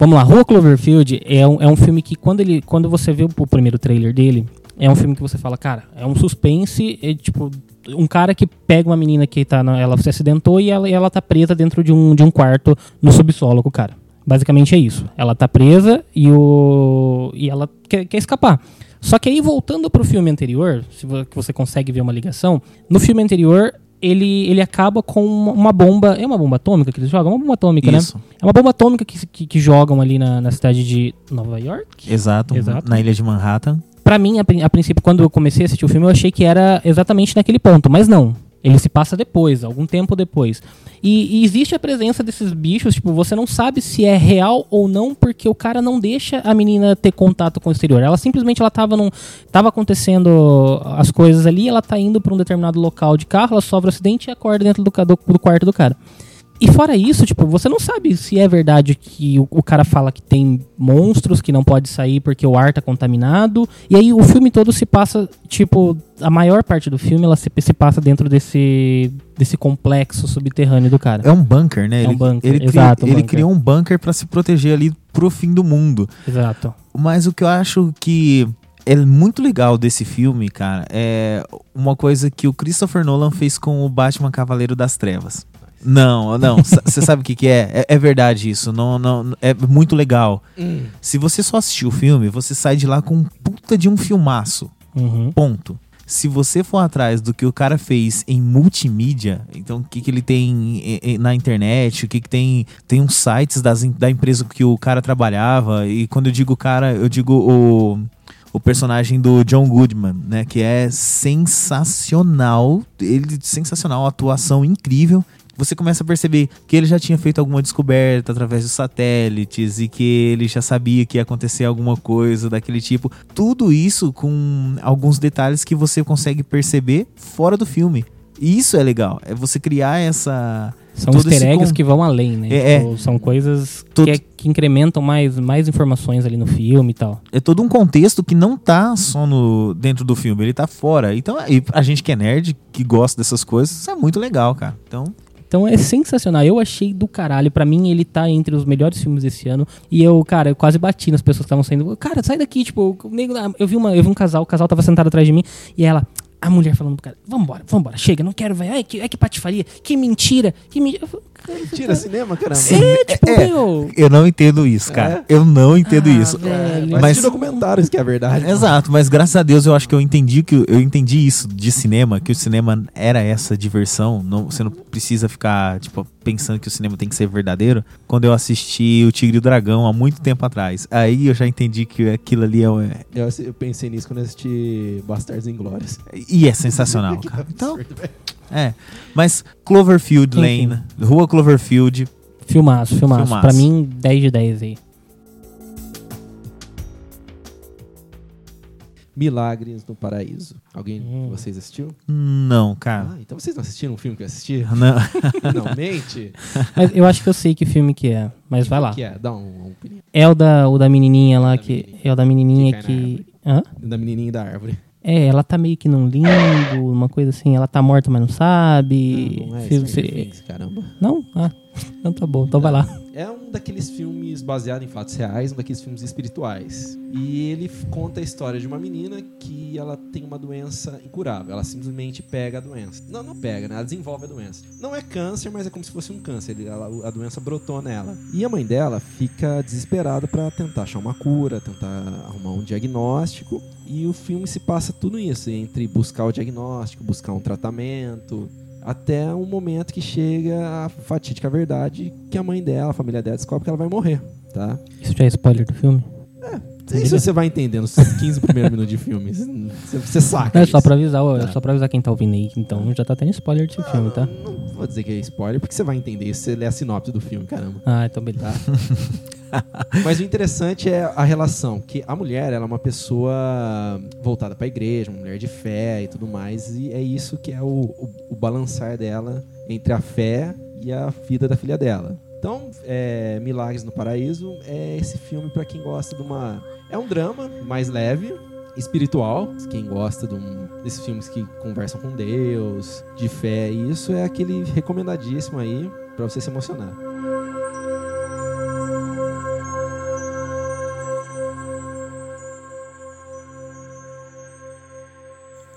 Vamos lá, Rua Cloverfield é um, é um filme que quando, ele, quando você vê o, primeiro trailer dele, é um filme que você fala, cara, é um suspense, é tipo um cara que pega uma menina que tá na, ela se acidentou e ela, e ela tá presa dentro de um, de um quarto no subsolo com o cara. Basicamente é isso. Ela tá presa e, o, e ela quer, quer escapar. Só que aí, voltando pro filme anterior, se você consegue ver uma ligação, no filme anterior, ele, ele acaba com uma, bomba. É uma bomba atômica que eles jogam? É uma bomba atômica, Isso. né? É uma bomba atômica que, que, que jogam ali na, na cidade de Nova York. Exato, Exato. na ilha de Manhattan. Pra mim, a, a princípio, quando eu comecei a assistir o filme, eu achei que era exatamente naquele ponto, mas não. Ele se passa depois, algum tempo depois. E, e existe a presença desses bichos, tipo, você não sabe se é real ou não, porque o cara não deixa a menina ter contato com o exterior. Ela simplesmente ela tava num. Tava acontecendo as coisas ali, ela tá indo pra um determinado local de carro, ela sofre um acidente e acorda dentro do, do, do quarto do cara. E fora isso, tipo, você não sabe se é verdade que o, o cara fala que tem monstros que não pode sair porque o ar tá contaminado. E aí o filme todo se passa, tipo, a maior parte do filme ela se, se passa dentro desse desse complexo subterrâneo do cara. É um bunker, né? É um ele, bunker, ele, cri- exato, um ele bunker. criou um bunker pra se proteger ali pro fim do mundo. Exato. Mas o que eu acho que é muito legal desse filme, cara, é uma coisa que o Christopher Nolan fez com o Batman Cavaleiro das Trevas. Não, não, você sabe o que, que é? é? é verdade isso, não, não, é muito legal. Se você só assistir o filme, você sai de lá com um puta de um filmaço. Uhum. Ponto. Se você for atrás do que o cara fez em multimídia, então o que, que ele tem em- em- na internet, o que, que tem. Tem uns sites das, da empresa que o cara trabalhava. E quando eu digo cara, eu digo o, o personagem do John Goodman, né? Que é sensacional. Ele, sensacional, atuação incrível. Você começa a perceber que ele já tinha feito alguma descoberta através dos satélites e que ele já sabia que ia acontecer alguma coisa daquele tipo. Tudo isso com alguns detalhes que você consegue perceber fora do filme. E isso é legal. É você criar essa. São easter eggs con- que vão além, né? É, Tipo, São coisas que, é- que incrementam mais, mais informações ali no filme e tal. é todo um contexto que não tá só no, dentro do filme, ele tá fora. Então, a gente que é nerd, que gosta dessas coisas, isso é muito legal, cara. Então, Então é sensacional. Eu achei do caralho. Pra mim, ele tá entre os melhores filmes desse ano. E eu, cara, eu quase bati nas pessoas que estavam saindo. Cara, sai daqui, tipo, eu vi, uma, eu vi um casal, o casal tava sentado atrás de mim, e ela. A mulher falando pro cara, vambora, vambora, chega, não quero, vai. Ai, que, ai, que patifaria, que mentira, que mentira. Tira cinema, caramba. É, tipo, É, meu. eu não entendo isso, cara. Eu não entendo Ah, isso. velho. Mas, Mas- de documentários que é a verdade. Exato, mas graças a Deus eu acho que eu entendi que eu entendi isso de cinema, que o cinema era essa diversão, não, você não precisa ficar tipo pensando que o cinema tem que ser verdadeiro. Quando eu assisti o Tigre e o Dragão há muito tempo atrás, aí eu já entendi que aquilo ali é, Eu, eu pensei nisso quando eu assisti Bastardos Inglórios. e é sensacional, cara. Então, é, mas Cloverfield. Lane, Rua Cloverfield, Filmaço, filmaço. Filmaço. Pra mim, 10 de 10 aí. Milagres no Paraíso. Alguém Hum. de vocês assistiu? não, cara. Ah, então vocês não assistiram um filme que eu assisti? Não. Não, mente. Mas eu acho que eu sei que filme que é. Mas vai lá. que é? Dá um, um opinião. É o da, o da menininha lá Da que. menininha. É o da menininha Que que. Hã? Da menininha da árvore. É, ela tá meio que num limbo, uma coisa assim. Ela tá morta, mas não sabe. não é Se- Stranger se- Things, caramba. Não? Ah. Então tá bom, então vai lá. É um daqueles filmes baseados em fatos reais, um daqueles filmes espirituais. E ele conta a história de uma menina que ela tem uma doença incurável. Ela simplesmente pega a doença. Não, não pega, né? Ela desenvolve a doença. Não é câncer, mas é como se fosse um câncer. Ela- a doença brotou nela. E a mãe dela fica desesperada pra tentar achar uma cura, tentar arrumar um diagnóstico. E o filme se passa tudo isso, entre buscar o diagnóstico, buscar um tratamento, até um momento que chega a fatídica verdade que a mãe dela, a família dela, descobre que ela vai morrer, tá? Isso já é spoiler do filme? Isso você vai entendendo nos 15 primeiros minutos de filme. Você, saca. Não, é só pra avisar, ó, é Tá. só pra avisar quem tá ouvindo aí. Então já tá tendo spoiler desse filme, tá? Não vou dizer que é spoiler, porque você vai entender isso se você ler a sinopse do filme, caramba. Ah, então beleza. Mas o interessante é a relação, que a mulher ela é uma pessoa voltada pra igreja, uma mulher de fé e tudo mais, e é isso que é o, o, o balançar dela entre a fé e a vida da filha dela. Então, é, Milagres no Paraíso é esse filme pra quem gosta de uma. É um drama mais leve, espiritual. Quem gosta de um, desses filmes que conversam com Deus, de fé, isso é aquele recomendadíssimo aí pra você se emocionar.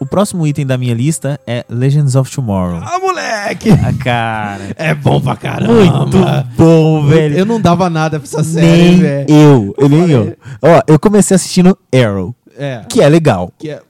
O próximo item da minha lista é Legends of Tomorrow. Ah, moleque! Ah, cara. É bom pra caramba. Muito bom, velho. Eu não dava nada pra essa série, nem velho. eu, eu nem eu. Ó, eu comecei assistindo Arrow, É. que é legal. Que é,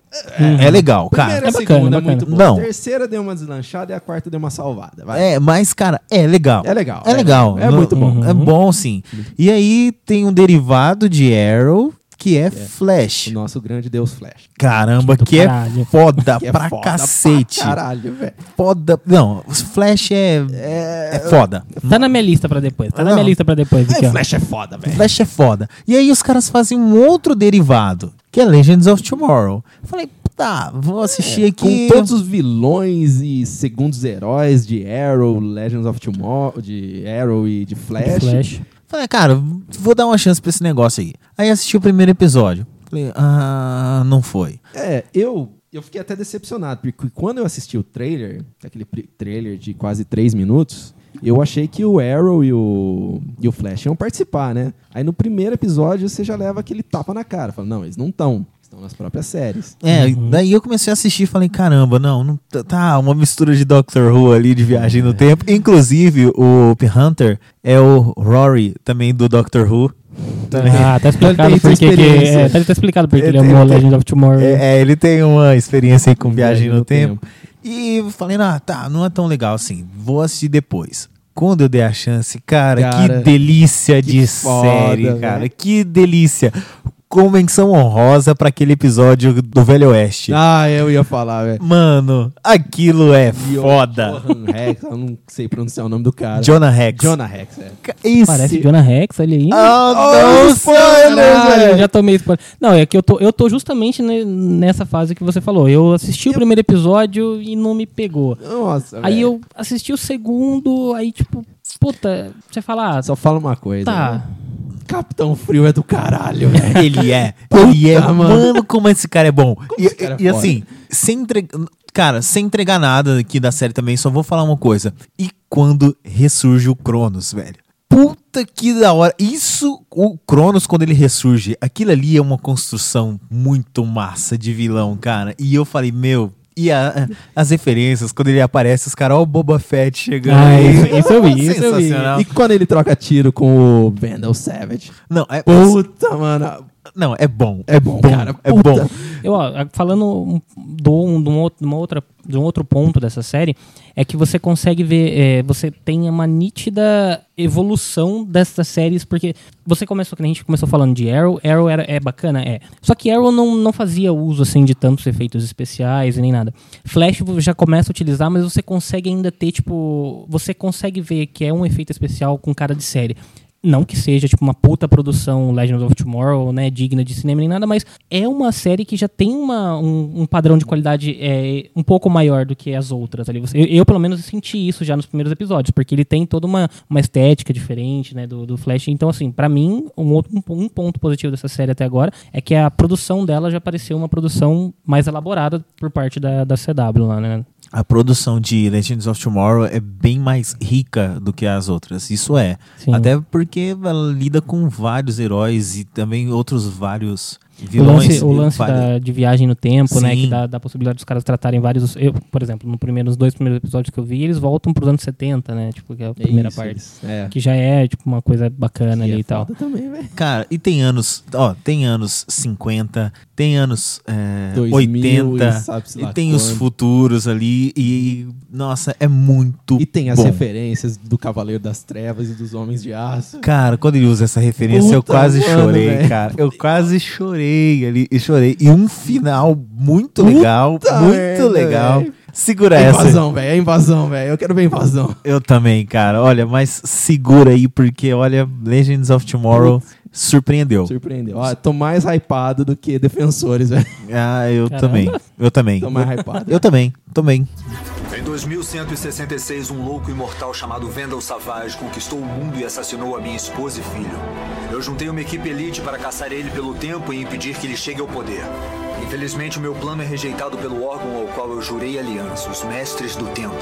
É, legal, cara. primeira É a bacana, segunda é é muito bacana. boa. Não. A terceira deu uma deslanchada e a quarta deu uma salvada. Vai. É, mas, cara, é legal. É legal, É é legal. legal. É muito bom. É bom, sim. E aí tem um derivado de Arrow, que é Flash. O nosso grande Deus Flash. Caramba, Do que é foda Que é pra foda cacete. Pra caralho, velho. Foda. Não, Flash é, é, foda. Tá na minha lista pra depois. Tá na Não. minha lista pra depois. Aqui, É, ó. Flash é foda, velho. Flash é foda. E aí os caras fazem um outro derivado, que é Legends of Tomorrow. Eu falei, tá, vou assistir aqui. Com todos os vilões e segundos heróis de Arrow, Legends of Tomorrow, de Arrow e de Flash. Flash. Falei, cara, vou dar uma chance pra esse negócio aí. Aí assisti o primeiro episódio. Falei, ah, não foi. É, eu, eu fiquei até decepcionado, porque quando eu assisti o trailer, aquele trailer de quase três minutos, eu achei que o Arrow e o, e o Flash iam participar, né? Aí no primeiro episódio você já leva aquele tapa na cara. Fala, não, eles não estão. Estão nas próprias séries. É, daí eu comecei a assistir e falei, caramba, não, não tá- tá uma mistura de Doctor Who ali, de viagem no tempo. Inclusive, o. Hunter é o Rory também do Doctor Who. Também. Ah, tá Ele explicado tem porque que, experiência. é, tá, tá explicado porque ele, Ele amou tem- Legend of Tomorrow. É, é, ele tem uma experiência aí com viagem no, no tempo. E eu falei, ah, tá, não é tão legal assim. Vou assistir depois. Quando eu dei a chance, cara, Cara, que delícia que de foda, série, cara. Que delícia. Com menção honrosa pra aquele episódio do Velho Oeste. Ah, eu ia falar, velho. Mano, aquilo é E o foda. Johan Rex, eu não sei pronunciar o nome do cara. Jonah Rex. Jonah Rex, é. Esse... Parece Jonah Rex, olha aí. Ah, Oh, não, spoiler, velho. eu já tomei spoiler. Não, é que eu tô, eu tô justamente ne- nessa fase que você falou. Eu assisti o primeiro episódio e não me pegou. Nossa, Aí velho. eu assisti o segundo, aí tipo, puta, você fala, ah, Só fala uma coisa. tá. né? Capitão Frio é do caralho, velho. Ele é. Ele é. Mano. mano. como esse cara é bom. E, esse cara é e assim, sem entregar. Cara, sem entregar nada aqui da série também, só vou falar uma coisa. E quando ressurge o Cronos, velho? Puta que da hora. Isso, o Cronos, quando ele ressurge, aquilo ali é uma construção muito massa de vilão, cara. E eu falei, meu. E a- as referências, quando ele aparece, os caras, ó, o Boba Fett chegando. Ah, aí. isso- isso eu vi, isso eu vi. Sensacional. E quando ele troca tiro com o Vandal Savage? Não, é, Puta, mano. Não, é bom. É bom, cara. É Puta. bom. Eu, ó, falando do, um, de, um outro, de uma outra, de um outro ponto dessa série, é que você consegue ver, é, você tem uma nítida evolução dessas séries, porque você começou, que a gente começou falando de Arrow, Arrow era, é bacana, é. Só que Arrow não, não fazia uso, assim, de tantos efeitos especiais e nem nada. Flash já começa a utilizar, mas você consegue ainda ter, tipo, você consegue ver que é um efeito especial com cara de série. Não que seja, tipo, uma puta produção Legends of Tomorrow, né, digna de cinema nem nada, mas é uma série que já tem uma, um, um padrão de qualidade é, um pouco maior do que as outras ali. Eu, eu, pelo menos, senti isso já nos primeiros episódios, porque ele tem toda uma, uma estética diferente, né, do, do Flash. Então, assim, pra mim, um, outro, um, um ponto positivo dessa série até agora é que a produção dela já pareceu uma produção mais elaborada por parte da, da CW lá, né. A produção de Legends of Tomorrow é bem mais rica do que as outras. Isso é. Sim. Até porque ela lida com vários heróis e também outros vários O vilões. lance, o lance vários- da, de viagem no tempo, né? Sim. Que dá, dá a possibilidade dos caras tratarem vários. Eu, por exemplo, no primeiro, nos dois primeiros episódios que eu vi, eles voltam pros anos 70, né? Tipo, que é a primeira Isso, parte. isso. É. Que já é, tipo, uma coisa bacana ali é e tal. também, velho. Cara, e tem anos, ó, tem anos 50, tem anos é, 2000 80, e e tem os quando. futuros ali, e nossa, é muito E tem as bom. referências do Cavaleiro das Trevas e dos Homens de Aço. Cara, quando ele usa essa referência, eu Puta, quase mano, chorei, velho. cara. Eu quase chorei ali, e chorei. E um final muito legal, Puta muito merda, legal. velho. Segura É essa. invasão, velho. É invasão, velho. Eu quero ver invasão. Eu também, cara. Olha, mas segura aí, porque, olha, Legends of Tomorrow surpreendeu. Surpreendeu. Ó, tô mais hypado do que defensores, velho. Ah, eu Caramba. também. Eu também. Tô mais hypado. Eu também, também. Em 2166, um louco imortal chamado Vendel Savage conquistou o mundo e assassinou a minha esposa e filho. Eu juntei uma equipe elite para caçar ele pelo tempo e impedir que ele chegue ao poder. Infelizmente, o meu plano é rejeitado pelo órgão ao qual eu jurei aliança, os Mestres do Tempo.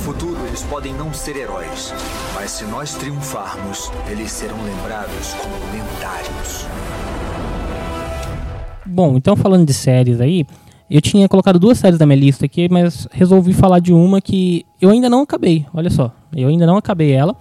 Futuro, eles podem não ser heróis, mas se nós triunfarmos, eles serão lembrados como lendários. Bom, então falando de séries aí, eu tinha colocado duas séries da minha lista aqui, mas resolvi falar de uma que eu ainda não acabei. Olha só, eu ainda não acabei ela.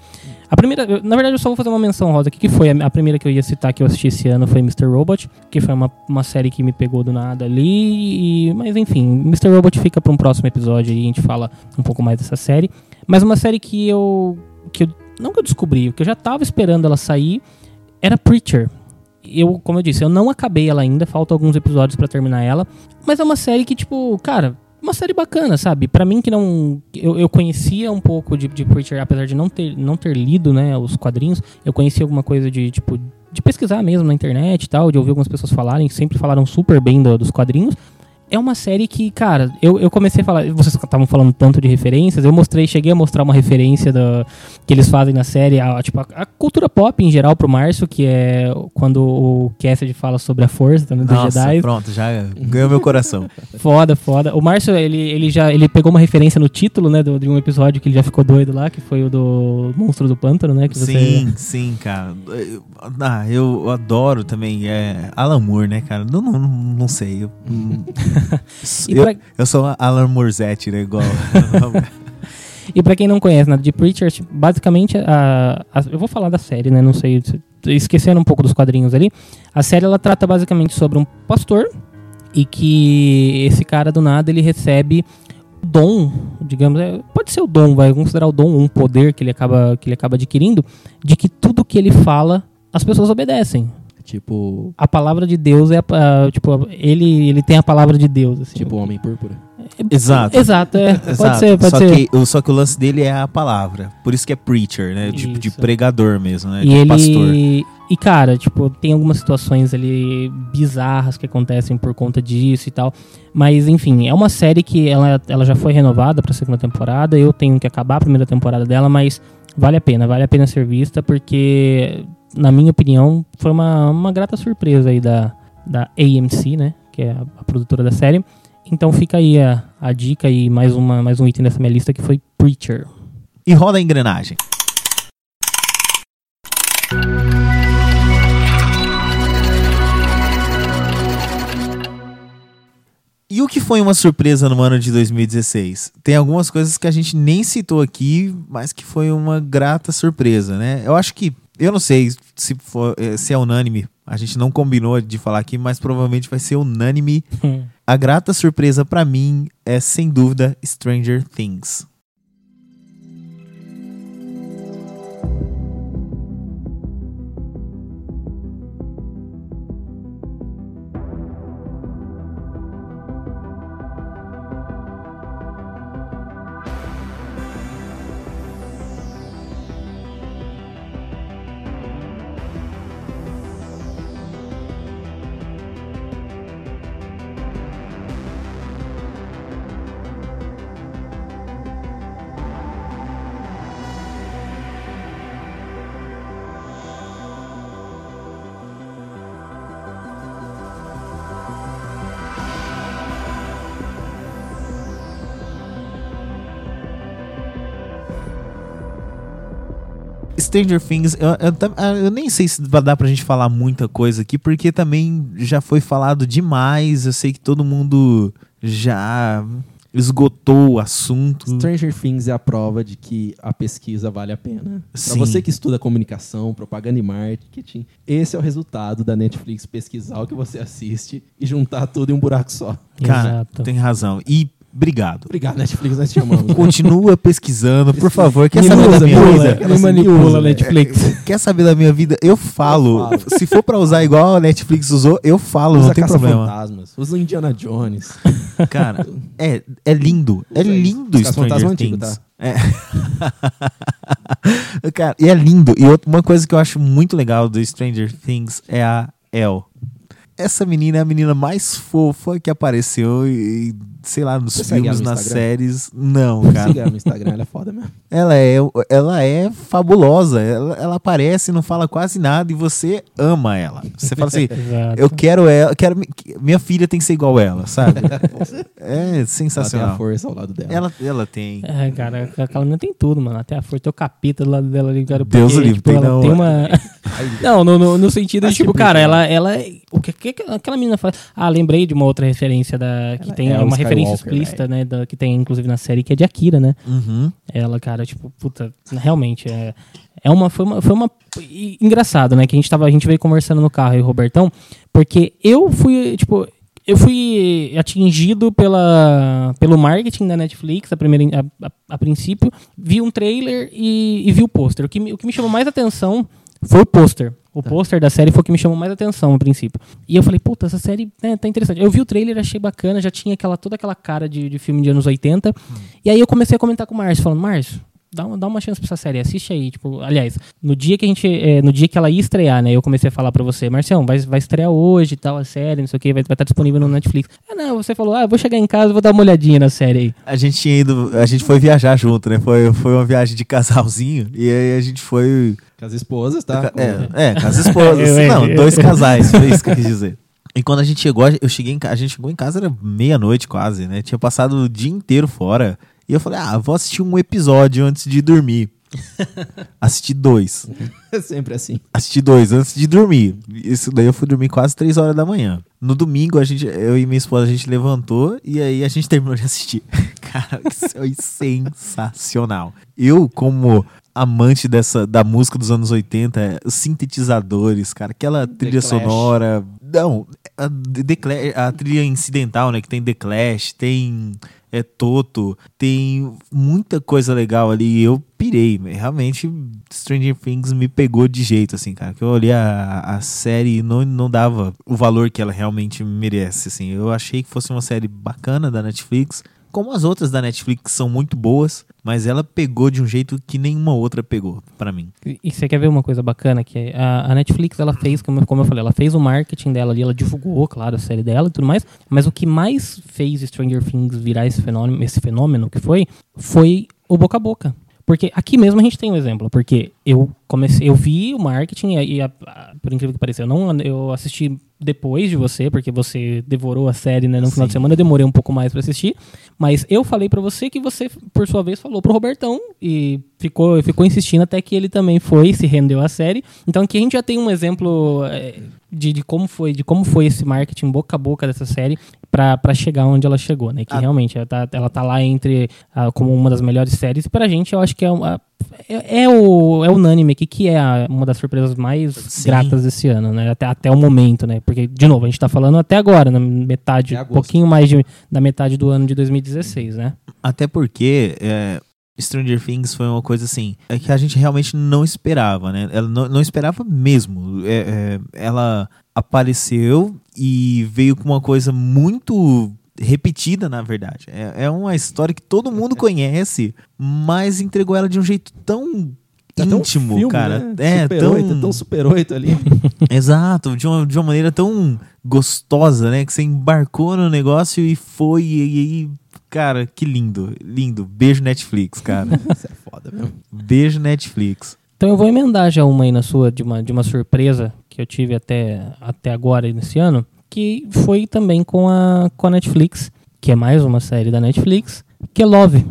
A primeira, na verdade, eu só vou fazer uma menção rosa aqui, que foi a, primeira que eu ia citar que eu assisti esse ano foi Mr. Robot, que foi uma, uma série que me pegou do nada ali, e- mas enfim, Mr. Robot fica para um próximo episódio aí, a gente fala um pouco mais dessa série. Mas uma série que eu, que eu não que eu descobri, que eu já tava esperando ela sair, era Preacher. Eu, como eu disse, eu não acabei ela ainda, faltam alguns episódios pra terminar ela, mas é uma série que, tipo, cara, uma série bacana, sabe? Pra mim que não. Eu, eu conhecia um pouco de, de Preacher, apesar de não ter, não ter lido, né, os quadrinhos. Eu conhecia alguma coisa de, tipo, de pesquisar mesmo na internet e tal, de ouvir algumas pessoas falarem, sempre falaram super bem do- dos quadrinhos. É uma série que, cara, eu, eu comecei a falar. Vocês estavam falando tanto de referências, eu mostrei, cheguei a mostrar uma referência da, que eles fazem na série, a, tipo, a, a cultura pop em geral pro Márcio, que é quando o Cassidy fala sobre a força dos Nossa, Jedi. pronto, já ganhou meu coração. Foda, foda. O Márcio, ele, ele já ele pegou uma referência no título, né, do, de um episódio que ele já ficou doido lá, que foi o do Monstro do Pântano, né? Que você... Sim, sim, cara. Ah, eu adoro também é, Alan Moore, né, cara? Não, não, não sei. Eu, E eu, pra- eu sou Alan Morzette, né? Igual. E pra quem não conhece nada de Preacher, basicamente, a, a- eu vou falar da série, né? Não sei, se- esquecendo um pouco dos quadrinhos ali. A série ela trata basicamente sobre um pastor e que esse cara do nada ele recebe o dom, digamos, é, pode ser o dom, vai considerar o dom um poder que ele acaba que ele acaba adquirindo, de que tudo que ele fala as pessoas obedecem. Tipo, A palavra de Deus é a, a- tipo ele ele tem a palavra de Deus, assim. tipo Homem Púrpura. Exato. Exato, é. Pode Exato. ser, pode só ser. Que, o- só que o lance dele é a palavra. Por isso que é preacher, né? Tipo de Isso. pregador mesmo, né? E de ele. pastor. E, cara, tipo, tem algumas situações ali bizarras que acontecem por conta disso e tal. Mas, enfim, é uma série que ela, ela já foi renovada pra segunda temporada. Eu tenho que acabar a primeira temporada dela, mas vale a pena, vale a pena ser vista, porque, na minha opinião, foi uma, uma grata surpresa aí da, da AMC, né? Que é a, a produtora da série. Então fica aí a, a dica e mais, uma, mais um item dessa minha lista que foi Preacher. E roda a engrenagem. E o que foi uma surpresa no ano de 2016? Tem algumas coisas que a gente nem citou aqui, mas que foi uma grata surpresa, né? Eu acho que, eu não sei se, for, eh, se é unânime, a gente não combinou de falar aqui, mas provavelmente vai ser unânime. A grata surpresa pra mim é, sem dúvida, Stranger Things. Stranger Things, eu, eu ah, eu nem sei se vai dar pra gente falar muita coisa aqui, porque também já foi falado demais. Eu sei que todo mundo já esgotou o assunto. Stranger Things é a prova de que a pesquisa vale a pena. Pra Sim. você que estuda comunicação, propaganda e marketing, esse é o resultado da Netflix pesquisar o que você assiste e juntar tudo em um buraco só. Cara, Exato. tem razão. E obrigado. Obrigado, Netflix, nós te chamamos. Continua pesquisando, por favor. Quer Me saber da minha manipula, vida? me manipula, Netflix. Quer saber da minha vida? Eu falo. Eu falo. Se for pra usar igual a Netflix usou, eu falo, Usa não tem problema. fantasmas, usa Indiana Jones. Cara, é, é lindo. É Usa isso. lindo Stranger caça-fantasma Things. antigo, tá? É. Cara, e é lindo. E outra, uma coisa que eu acho muito legal do Stranger Things é a Elle. Essa menina é a menina mais fofa que apareceu e, sei lá, nos Você filmes, no nas Instagram? séries. Não, cara. Siga ela no Instagram, ela é foda mesmo. Ela é, ela é fabulosa. Ela, ela aparece, não fala quase nada e você ama ela. Você fala assim, eu quero ela, quero mi- minha filha tem que ser igual ela, sabe? É Ela tem a sensacional. força ao lado dela. Ela, ela tem. É, cara, aquela menina tem tudo, mano. Até a força, tem o capeta do lado dela ali, cara. Deus porque, o livre, tipo, tem ela não, tem uma. não, no, no, no sentido de, tipo, cara, ela, ela. O que, que que aquela menina faz? Ah, lembrei de uma outra referência da. Que Ela tem é uma referência Skywalker, explícita, né? Da, que tem, inclusive, na série, que é de Akira, né? Uhum. Ela, cara, tipo, puta, realmente é. É uma, foi uma, foi uma e- engraçado, né? Que a gente tava, a gente veio conversando no carro e o Robertão, porque eu fui, tipo, eu fui atingido pela, pelo marketing da Netflix, a primeira, a, a- a princípio, vi um trailer e, e vi o pôster. O que, o que me chamou mais atenção foi o pôster. O pôster da série foi o que me chamou mais atenção, a princípio. E eu falei, puta, essa série né, tá interessante. Eu vi o trailer, achei bacana, já tinha aquela, toda aquela cara de, de filme de anos 80. E aí eu comecei a comentar com o Márcio, falando, Márcio, dá uma, dá uma chance pra essa série, assiste aí. Tipo, aliás, no dia que a gente. eh, no dia que ela ia estrear, né? Eu comecei a falar pra você, Marcião, vai, vai estrear hoje e tal, a série, não sei o que, vai estar disponível no Netflix. Ah, não, você falou, ah, vou chegar em casa vou dar uma olhadinha na série aí. A gente tinha ido, a gente foi viajar junto, né? Foi, foi uma viagem de casalzinho e aí a gente foi. Com as esposas, tá? É, é com as esposas. Não, dois casais, foi isso que eu quis dizer. E quando a gente chegou, eu cheguei em casa, a gente chegou em casa, era meia-noite quase, né? Tinha passado o dia inteiro fora. E eu falei, ah, vou assistir um episódio antes de dormir. Assisti dois. É sempre assim. Assisti dois antes de dormir. Isso daí eu fui dormir quase três horas da manhã. No domingo, a gente, eu e minha esposa, a gente levantou e aí a gente terminou de assistir. Cara, isso foi sensacional. Eu, como amante dessa, da música dos anos 80, os sintetizadores, cara, aquela trilha sonora. Não, a, The Clash- a trilha incidental, né? Que tem The Clash, tem é Toto, tem muita coisa legal ali. e Eu pirei, realmente Stranger Things me pegou de jeito, assim, cara. Que eu olhei a, a série e não, não dava o valor que ela realmente merece, assim. Eu achei que fosse uma série bacana da Netflix, como as outras da Netflix são muito boas, mas ela pegou de um jeito que nenhuma outra pegou, pra mim. E você quer ver uma coisa bacana? Que é a, a Netflix, ela fez, como, como eu falei, ela fez o marketing dela ali, ela divulgou, claro, a série dela e tudo mais, mas o que mais fez Stranger Things virar esse fenômeno, esse fenômeno que foi, foi o boca a boca. Porque aqui mesmo a gente tem um exemplo, porque eu comecei, eu vi o marketing e, e a- a- por incrível que pareça, eu não eu assisti depois de você, porque você devorou a série né, no final de Sim. semana, eu demorei um pouco mais pra assistir, mas eu falei pra você que você, por sua vez, falou pro Robertão e ficou, ficou insistindo até que ele também foi, se rendeu à série. Então aqui a gente já tem um exemplo é, de, de como foi, de como foi esse marketing boca a boca dessa série pra chegar onde ela chegou, né? Que Ah. realmente ela tá, ela tá lá entre ah, como uma das melhores séries. E pra gente, eu acho que é uma, é, é o, é unânime aqui que é a- uma das surpresas mais Sim. gratas desse ano, né? Até, até o momento, né? Porque, de novo, a gente tá falando até agora, na metade, um pouquinho mais de, da metade do ano de 2016, né? Até porque é, Stranger Things foi uma coisa assim, é que a gente realmente não esperava, né? Ela não, não esperava mesmo. É, é, ela apareceu e veio com uma coisa muito repetida, na verdade. É, é uma história que todo mundo conhece, mas entregou ela de um jeito tão Tá íntimo, filme, cara. né? É, super tão... 8, tão super 8 ali. Exato, de uma, de uma maneira tão gostosa, né? Que você embarcou no negócio e foi, e aí, cara, que lindo, lindo. Beijo Netflix, cara. Isso é foda mesmo. Beijo Netflix. Então eu vou emendar já uma aí na sua, de uma, de uma surpresa que eu tive até, até agora nesse ano, que foi também com a, com a Netflix, que é mais uma série da Netflix, que é Love.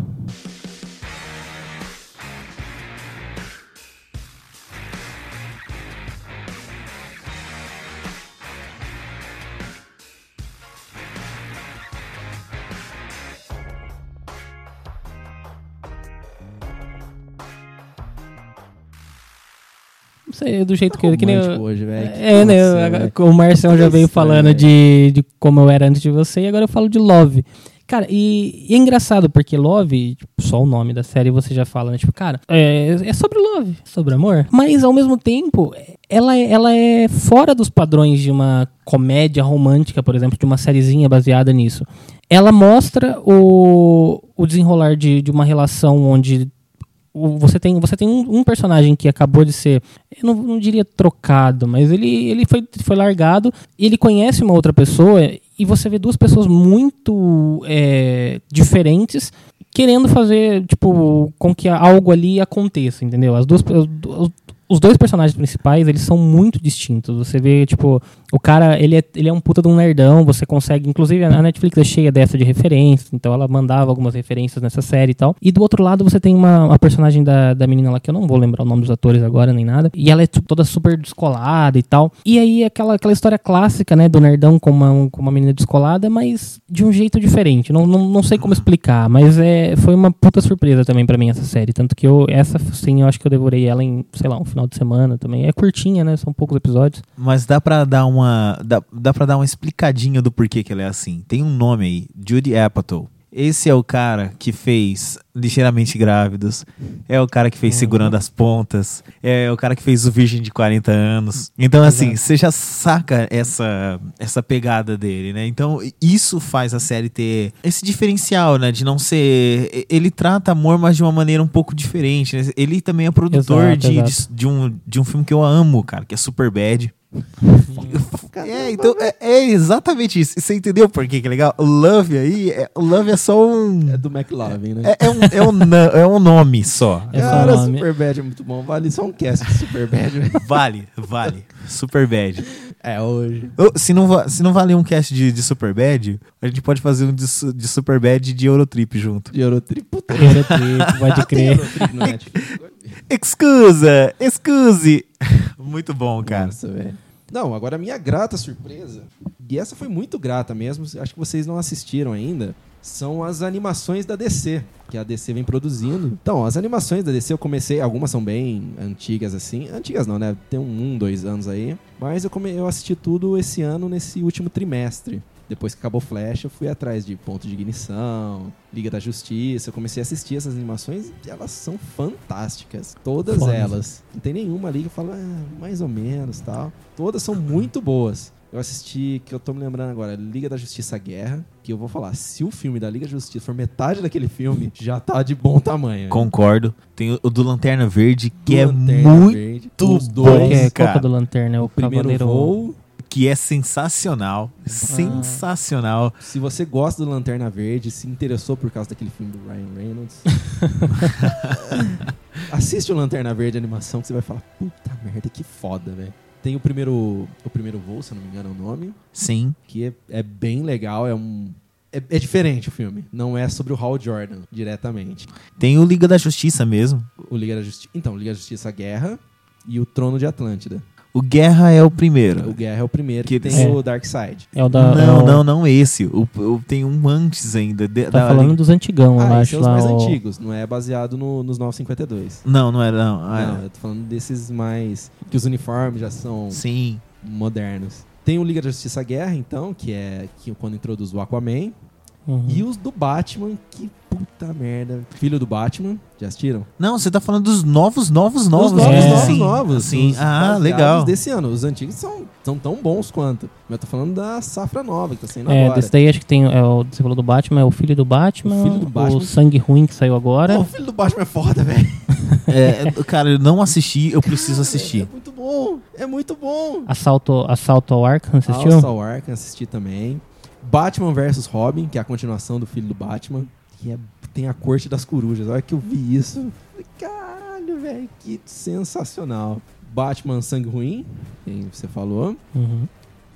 Sei, do jeito que, que nem eu, hoje, velho. É, né? eu- velho. O Marcelo já veio falando de, de como eu era antes de você e agora eu falo de Love. Cara, e, e é engraçado porque Love, tipo, só o nome da série você já fala, né? Tipo, cara, é, é sobre Love, sobre amor. Mas ao mesmo tempo, ela, é- ela é fora dos padrões de uma comédia romântica, por exemplo, de uma sériezinha baseada nisso. Ela mostra o, o desenrolar de, de uma relação onde você tem, você tem um, um personagem que acabou de ser, eu não, não diria trocado, mas ele, ele foi, foi largado ele conhece uma outra pessoa e você vê duas pessoas muito é, diferentes querendo fazer, tipo, com que algo ali aconteça, entendeu? As duas, os dois personagens principais, eles são muito distintos. Você vê, tipo, o cara, ele é, ele é um puta de um nerdão, você consegue, inclusive a Netflix é cheia dessa de referências, então ela mandava algumas referências nessa série e tal. E do outro lado você tem uma, uma personagem da, da menina lá, que eu não vou lembrar o nome dos atores agora, nem nada, e ela é tipo, toda super descolada e tal. E aí aquela, aquela história clássica, né, do nerdão com uma, com uma menina descolada, mas de um jeito diferente. Não, não, não sei como explicar, mas é, foi uma puta surpresa também pra mim essa série. Tanto que eu, essa sim, eu acho que eu devorei ela em, sei lá, um final de semana também. É curtinha, né, são poucos episódios. Mas dá pra dar uma. Dá, dá pra dar uma explicadinha do porquê que ela é assim. Tem um nome aí, Judy Apatow. Esse é o cara que fez Ligeiramente Grávidos. É o cara que fez Segurando as Pontas. É o cara que fez O Virgem de 40 anos. Então, assim, você já saca essa, essa pegada dele, né? Então, isso faz a série ter esse diferencial, né? De não ser. Ele trata amor, mas de uma maneira um pouco diferente. né? Ele também é produtor Exato, de, exato. de, de um, de um filme que eu amo, cara, que é Super Bad. É, então é, é exatamente isso. Você entendeu por que que é legal? O Love aí, é, o Love é só um. É do McLovin, né? É, é um, é, um, é um nome só. É só Cara, nome. Superbad é muito bom. Vale só um cast de Superbad, velho. Vale, vale. Super Bad. É, hoje. Se não, se não valer um cast de, de Super Bad, a gente pode fazer um de, de Super Bad e de Eurotrip junto. De Eurotrip. Puta, Eurotrip, pode crer. Eurotrip no Netflix. Excusa! Excuse! Muito bom, cara. Nossa, velho. Não, agora a minha grata surpresa, e essa foi muito grata mesmo, acho que vocês não assistiram ainda, são as animações da DC, que a DC vem produzindo. Então, as animações da DC eu comecei, algumas são bem antigas assim, antigas não, né? Tem um, um dois anos aí, mas eu, come, eu assisti tudo esse ano, nesse último trimestre. Depois que acabou Flash, eu fui atrás de Ponto de Ignição, Liga da Justiça. Eu comecei a assistir essas animações e elas são fantásticas. Todas Foda. elas. Não tem nenhuma ali que eu falo, ah, mais ou menos tal. Todas são muito boas. Eu assisti, que eu tô me lembrando agora, Liga da Justiça Guerra, que eu vou falar, se o filme da Liga da Justiça for metade daquele filme, já tá de bom tamanho. Concordo. Tem o, do Lanterna Verde, que Do é Lanterna muito Verde, bom, os dois, que é, qual que é cara. do Lanterna? É o, o primeiro Cavaleiro... voo. Que é sensacional. Sensacional. Se você gosta do Lanterna Verde, se interessou por causa daquele filme do Ryan Reynolds, assiste o Lanterna Verde animação que você vai falar, puta merda, que foda, velho. Tem o primeiro, o primeiro voo, se eu não me engano é o nome, Sim. que é, é bem legal, é um... É, é diferente o filme, não é sobre o Hal Jordan diretamente. Tem o Liga da Justiça mesmo. O Liga da Justiça... Então, Liga da Justiça Guerra e o Trono de Atlântida. O Guerra é o primeiro. O Guerra é o primeiro que, Que- tem É. o Darkseid. É o da... é não, o- não, não esse. O, o- tem um antes ainda. de- Tá da- falando dos antigão, eu Ah, esses acho. são os lá, mais o- antigos, não é baseado no, nos 952. Não, não era. Não. Ah, Não, eu tô falando desses mais. que os uniformes já são Sim. modernos. Tem o Liga da Justiça Guerra, então, que é que quando introduz o Aquaman. Uhum. E os do Batman, que puta merda. Filho do Batman, já assistiram? Não, você tá falando dos novos, novos, novos. os novos, é. novos, Sim, novos. Sim. os Ah, legal. desse ano. Os antigos são, são tão bons quanto. Mas eu tô falando da safra nova, que tá saindo É, agora. desse daí acho que tem. É, o, você falou do Batman, é o filho do Batman. O filho do Batman. O Sangue Ruim que saiu agora. Pô, o filho do Batman é foda, velho. É, cara, eu não assisti, eu preciso É assistir. muito bom, é muito bom. Assalto, Assalto ao Arkham, assistiu? House of Arkham, assisti também. Batman vs Robin, que é a continuação do filho do Batman. Que é- tem a corte das corujas. A hora que eu vi isso, eu falei, caralho, velho, que sensacional. Batman Sangue Ruim, quem você falou. Uhum.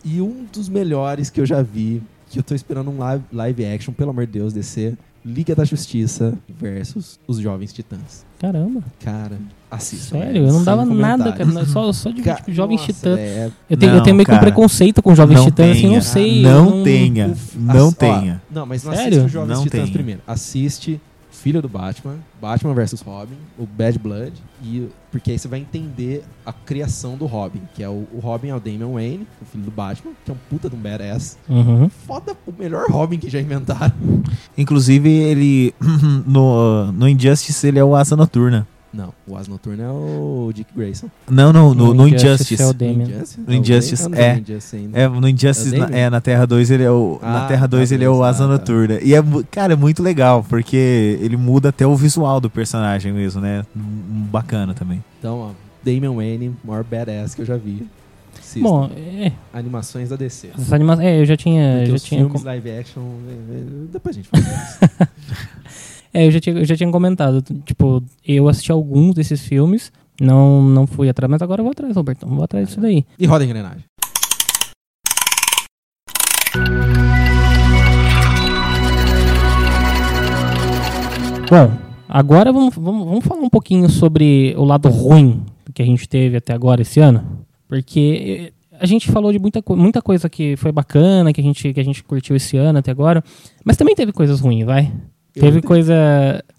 E um dos melhores que eu já vi, que eu tô esperando um live, live action, pelo amor de Deus, descer. Liga da Justiça versus os Jovens Titãs. Caramba, Cara, assista. sério, eu não dava nada, cara. Só, só de Ca- tipo, Jovens Nossa, Titãs. é- Eu tenho, eu Não, tenho meio que um preconceito com Jovens Não Titãs, assim, tenha. não sei. Não eu tenha. O- Não ass- ó, tenha. não, mas não Sério? assiste os Jovens Não Titãs tenha. primeiro. Assiste Filho do Batman, Batman vs Robin, o Bad Blood, e porque aí você vai entender a criação do Robin, que é o, o Robin é o Damian Wayne, o filho do Batman, que é um puta de um badass. Uhum. Foda, o melhor Robin que já inventaram. Inclusive, ele. No, no Injustice, ele é o Asa Noturna. Não, o Asa Noturno é o Dick Grayson. Não, não, no, no Injustice Injustice. é o Damian. Injustice? No Injustice, Eu não vi é. o Injustice ainda. É, no Injustice, É na, é, na Terra 2 ele é o. na Ah, Terra 2 tá, ele é o Asa tá, tá. Noturna. E é, cara, é muito legal, porque ele muda até o visual do personagem mesmo, né? Bacana também. Então, ó, Damian Wayne, maior badass que eu já vi. Assista. Bom, é, Animações da DC. essas animações. É, eu já tinha. Porque já os tinha filmes com- live action, é, é, depois a gente fala disso. É, eu já tinha, eu já tinha comentado. Tipo, eu assisti alguns desses filmes. Não, não fui atrás, mas agora eu vou atrás, Roberto. Vou atrás disso daí. e roda a engrenagem. Bom, agora vamos, vamos, vamos falar um pouquinho sobre o lado ruim que a gente teve até agora esse ano. Porque eh, a gente falou de muita, muita coisa que foi bacana, que a, gente, que a gente curtiu esse ano até agora. Mas também teve coisas ruins, vai? Teve coisa.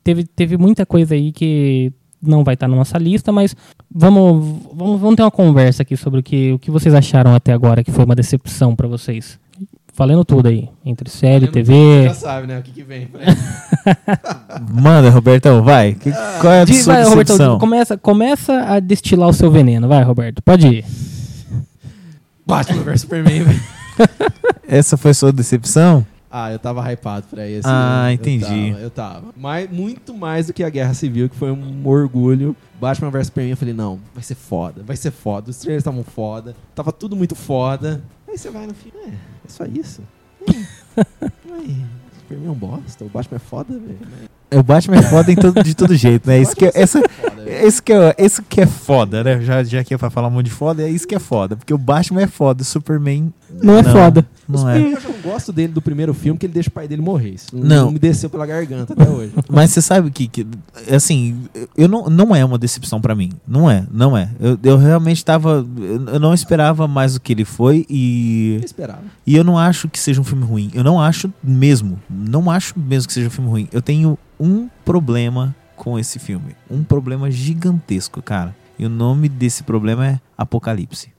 Teve, teve muita coisa aí que não vai estar na nossa lista, mas vamos, vamos, vamos ter uma conversa aqui sobre o que, o que vocês acharam até agora que foi uma decepção pra vocês. Falando tudo aí, entre série, TV. Já sabe, né? O que, que vem. pra Manda, Robertão, vai. Que- qual é a Diz- sua vai, Roberto, decepção? começa, começa a destilar o seu veneno. Vai, Roberto, pode ir. Batman vs Superman, velho. Essa foi sua decepção? Ah, eu tava hypado pra esse. Ah, eu entendi. tava, Eu tava. Mas muito mais do que a Guerra Civil, que foi um orgulho. Batman vs Superman, eu falei, não, vai ser foda, vai ser foda. Os trailers estavam foda, tava tudo muito foda. Aí você vai no filme, é, é só isso. É. Ai, Superman é um bosta, o Batman é foda, velho. O Batman é foda em todo- de todo jeito, né? Isso que é, essa, é foda, velho. esse, que é, esse que é foda, né? Já, já que é pra falar um monte de foda, é isso que é foda. Porque o Batman é foda, o Superman. Não é foda. Não é. Eu já não gosto dele do primeiro filme, que ele deixa o pai dele morrer. Isso Não. me desceu pela garganta até hoje. Mas você sabe que, que, assim, eu não, não é uma decepção pra mim. Não é, não é. Eu, eu realmente tava. Eu eu não esperava mais do que ele foi e. Eu esperava. E eu não acho que seja um filme ruim. Eu não acho mesmo. Não acho mesmo que seja um filme ruim. Eu tenho um problema com esse filme. Um problema gigantesco, cara. E o nome desse problema é Apocalipse.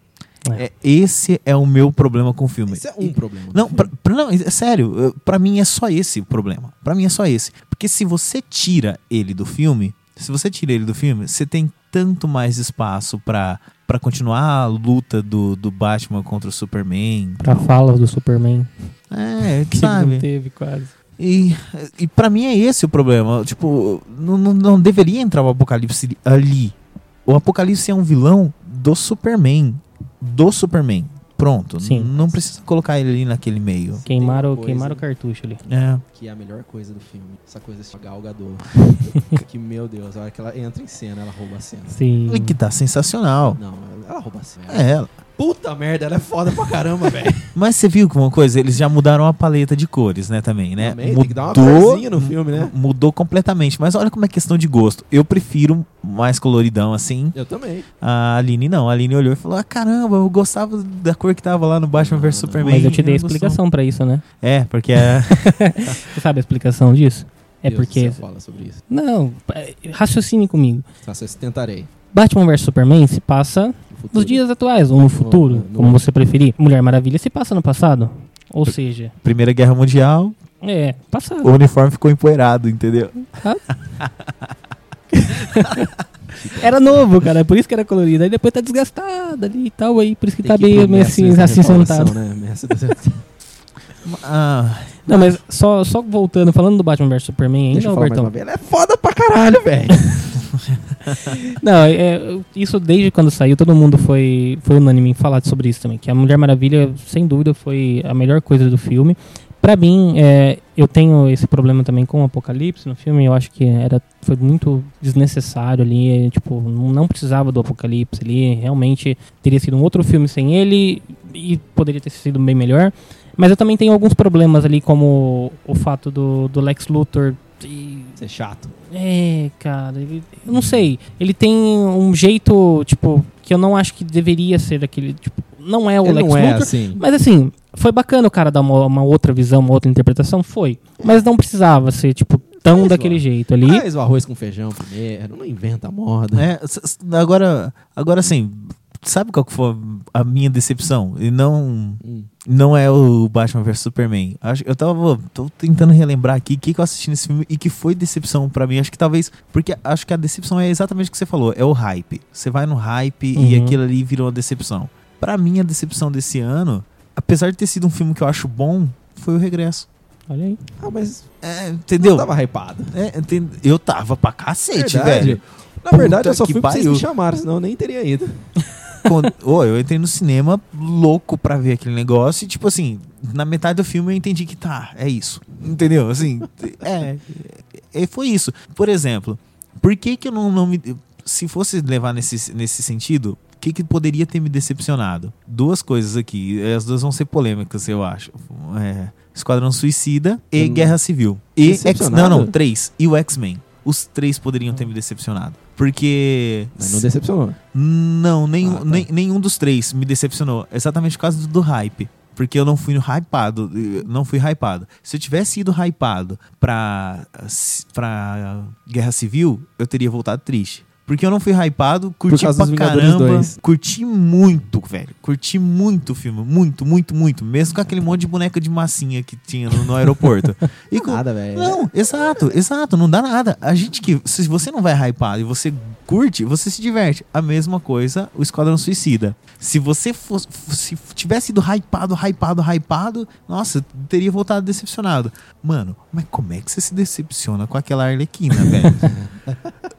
É. É, esse é o meu problema com o filme. Esse é um problema. do Não, filme. pra, pra- não, é sério, pra mim é só esse o problema. Pra mim é só esse. Porque se você tira ele do filme, se você tira ele do filme, você tem tanto mais espaço pra, pra continuar a luta do, do Batman contra o Superman. Pra fala do Superman. É, Que sabe? não teve quase. E, e para mim é esse o problema. Tipo, não, não, não deveria entrar o Apocalipse ali. O Apocalipse é um vilão do Superman. Do Superman. Pronto. Sim. Não precisa colocar ele ali naquele meio. Queimaram, queimaram o cartucho ali. É. Que é a melhor coisa do filme. Essa coisa assim, Gal Gadot. que, meu Deus, a hora que ela entra em cena, ela rouba a cena. Sim. E que tá sensacional. Não, ela, ela rouba a cena. É ela. Puta merda, ela é foda pra caramba, velho. Mas você viu que uma coisa, eles já mudaram a paleta de cores, né, também, né? Também, tem que dar uma corzinha no filme, né? Mudou completamente. Mas olha como é questão de gosto. Eu prefiro mais coloridão assim. Eu também. A Aline não. A Aline olhou e falou: Ah, caramba, eu gostava da cor que tava lá no Batman vs Superman. Mas eu te dei a gostou." explicação pra isso, né? É, porque é. Você sabe a explicação disso? É Deus porque. céu, fala sobre isso. Não, é, raciocine comigo. Tá, tentarei. Batman vs Superman se passa No futuro. nos dias atuais, ou no futuro, no- como você preferir. Mulher Maravilha se passa no passado. Ou seja, Primeira Guerra Mundial, é, passado. o uniforme ficou empoeirado, entendeu? Era novo, cara, é por isso que era colorido. Aí depois tá desgastado ali e tal, aí por isso que Tem tá que meio, assim, da assim. Né? Mestre da- Ah, Não, mas só, só voltando, falando do Batman vs Superman ainda. Ela é foda pra caralho, velho. Não, é, isso desde quando saiu, todo mundo foi, foi unânime em falar sobre isso também. Que a Mulher Maravilha, sem dúvida, foi a melhor coisa do filme. Pra mim, é, eu tenho esse problema também com o Apocalipse no filme. Eu acho que era, foi muito desnecessário ali. é, tipo, não precisava do Apocalipse ali. Realmente teria sido um outro filme sem ele e poderia ter sido bem melhor. Mas eu também tenho alguns problemas ali, como o fato do, do Lex Luthor. Isso é chato. é, cara, ele, eu não sei. Ele tem um jeito, tipo, que eu não acho que deveria ser aquele, tipo, não é o Ele Lex não é Luthor. assim. Mas assim, foi bacana o cara dar uma, uma outra visão, uma outra interpretação, foi. Mas não precisava ser, tipo, tão Faz daquele o- jeito ali. Faz o arroz com feijão primeiro, não inventa moda. É, agora, agora assim, sabe qual que foi a minha decepção? E não, não é o Batman vs Superman. Acho, eu tava tô tentando relembrar aqui o que, que eu assisti nesse filme e que foi decepção pra mim. Acho que talvez. Porque acho que a decepção é exatamente o que você falou: é o hype. Você vai no hype e Uhum. aquilo ali virou uma decepção. Pra mim, a decepção desse ano, apesar de ter sido um filme que eu acho bom, foi o regresso. Olha aí. Ah, mas É, entendeu? eu tava hypado. É, eu tava pra cacete, Verdade. velho. Na verdade, eu Puta só que fui porque vocês me chamaram, senão eu nem teria ido. Quando- Ô, eu entrei no cinema louco pra ver aquele negócio e, tipo assim, na metade do filme eu entendi que tá, é isso. Entendeu? Assim, é, é, foi isso. Por exemplo, por que que eu não, não me... Se fosse levar nesse, nesse sentido, o que que poderia ter me decepcionado? Duas coisas aqui, as duas vão ser polêmicas, eu acho. É, Esquadrão Suicida e Hum. Guerra Civil. E X, não, não, três. E o X-Men. Os três poderiam ter me decepcionado. Porque... Mas não decepcionou. Não, nenhum, Ah, tá. nem- nenhum dos três me decepcionou. Exatamente por causa do, do hype. Porque eu não fui no hypado. Não fui hypado. Se eu tivesse ido hypado pra, pra Guerra Civil, eu teria voltado triste. Porque eu não fui hypado, curti pra caramba. 2. Curti muito, velho. Curti muito o filme. Muito, muito, muito. Mesmo com aquele monte de boneca de massinha que tinha no, no aeroporto. E com- Nada, velho. não, exato, exato, não dá nada. A gente que. Se você não vai hypado e você curte, você se diverte. A mesma coisa, o Esquadrão Suicida. Se você fosse, se tivesse sido hypado, hypado, hypado, nossa, teria voltado decepcionado. Mano, mas como é que você se decepciona com aquela Arlequina, velho?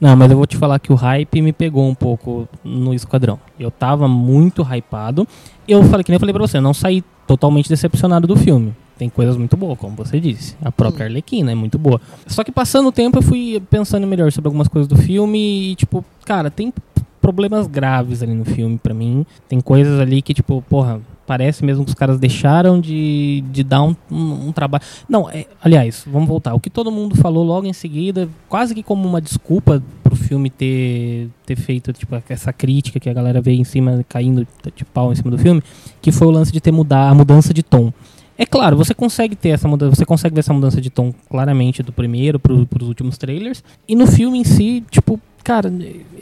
Não, mas eu vou te falar que o hype me pegou um pouco no Esquadrão. Eu tava muito hypado. Eu falei que nem eu falei pra você, eu não saí totalmente decepcionado do filme. Tem coisas muito boas, como você disse. A própria Arlequina é muito boa. Só que passando o tempo eu fui pensando melhor sobre algumas coisas do filme e, tipo, cara, tem problemas graves ali no filme pra mim. Tem coisas ali que, tipo, porra, parece mesmo que os caras deixaram de, de dar um, um, um trabalho. Não, é, aliás, vamos voltar. O que todo mundo falou logo em seguida, quase que como uma desculpa pro filme ter, ter feito, tipo, essa crítica que a galera veio em cima, caindo de pau em cima do filme, que foi o lance de ter mudar a mudança de tom. É claro, você consegue ter essa mudança, você consegue ver essa mudança de tom claramente do primeiro pro, pros últimos trailers. E no filme em si, tipo, cara,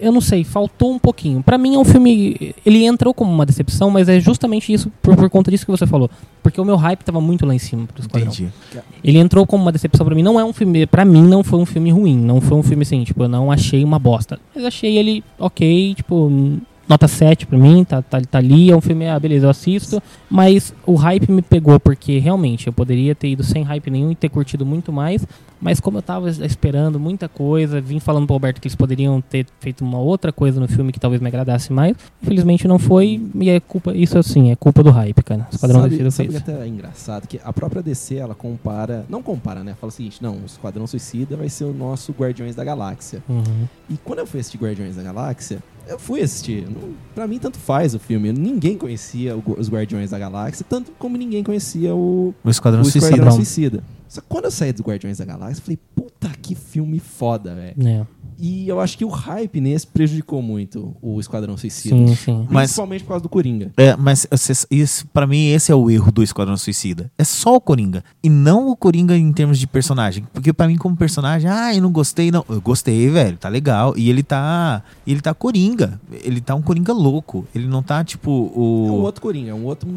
eu não sei, faltou um pouquinho. Pra mim é um filme, ele entrou como uma decepção, mas é justamente isso por, por conta disso que você falou, porque o meu hype tava muito lá em cima pro Esquadrão. Entendi. Ele entrou como uma decepção pra mim, não é um filme, Pra mim não foi um filme ruim, não foi um filme assim, tipo, eu não achei uma bosta, mas achei ele OK, tipo, nota 7 pra mim, tá, tá, tá ali, é um filme, ah, beleza, eu assisto, mas o hype me pegou porque realmente eu poderia ter ido sem hype nenhum e ter curtido muito mais, mas como eu tava esperando muita coisa, vim falando pro Alberto que eles poderiam ter feito uma outra coisa no filme que talvez me agradasse mais, infelizmente não foi, e é culpa, isso assim, é culpa do hype, cara. Esquadrão sabe, Suicida sabe fez. que até é engraçado que a própria DC ela compara, não compara, né? Fala o seguinte, não, o Esquadrão Suicida vai ser o nosso Guardiões da Galáxia. Uhum. E quando eu fui assistir Guardiões da Galáxia, eu fui assistir. Pra mim, tanto faz o filme. Ninguém conhecia os Guardiões da Galáxia, tanto como ninguém conhecia o, O Esquadrão o Suicida. Esquadrão Suicida. Só que quando eu saí dos Guardiões da Galáxia, eu falei, puta que filme foda, velho. É. E eu acho que o hype nesse prejudicou muito o Esquadrão Suicida. Sim, sim. Mas- Principalmente por causa do Coringa. É, mas isso, para mim esse é o erro do Esquadrão Suicida. É só o Coringa e não o Coringa em termos de personagem, porque pra mim como personagem, ah, eu não gostei não. Eu gostei, velho, tá legal. E ele tá, ele tá Coringa. Ele tá um Coringa louco. Ele não tá tipo o É um outro Coringa, é um outro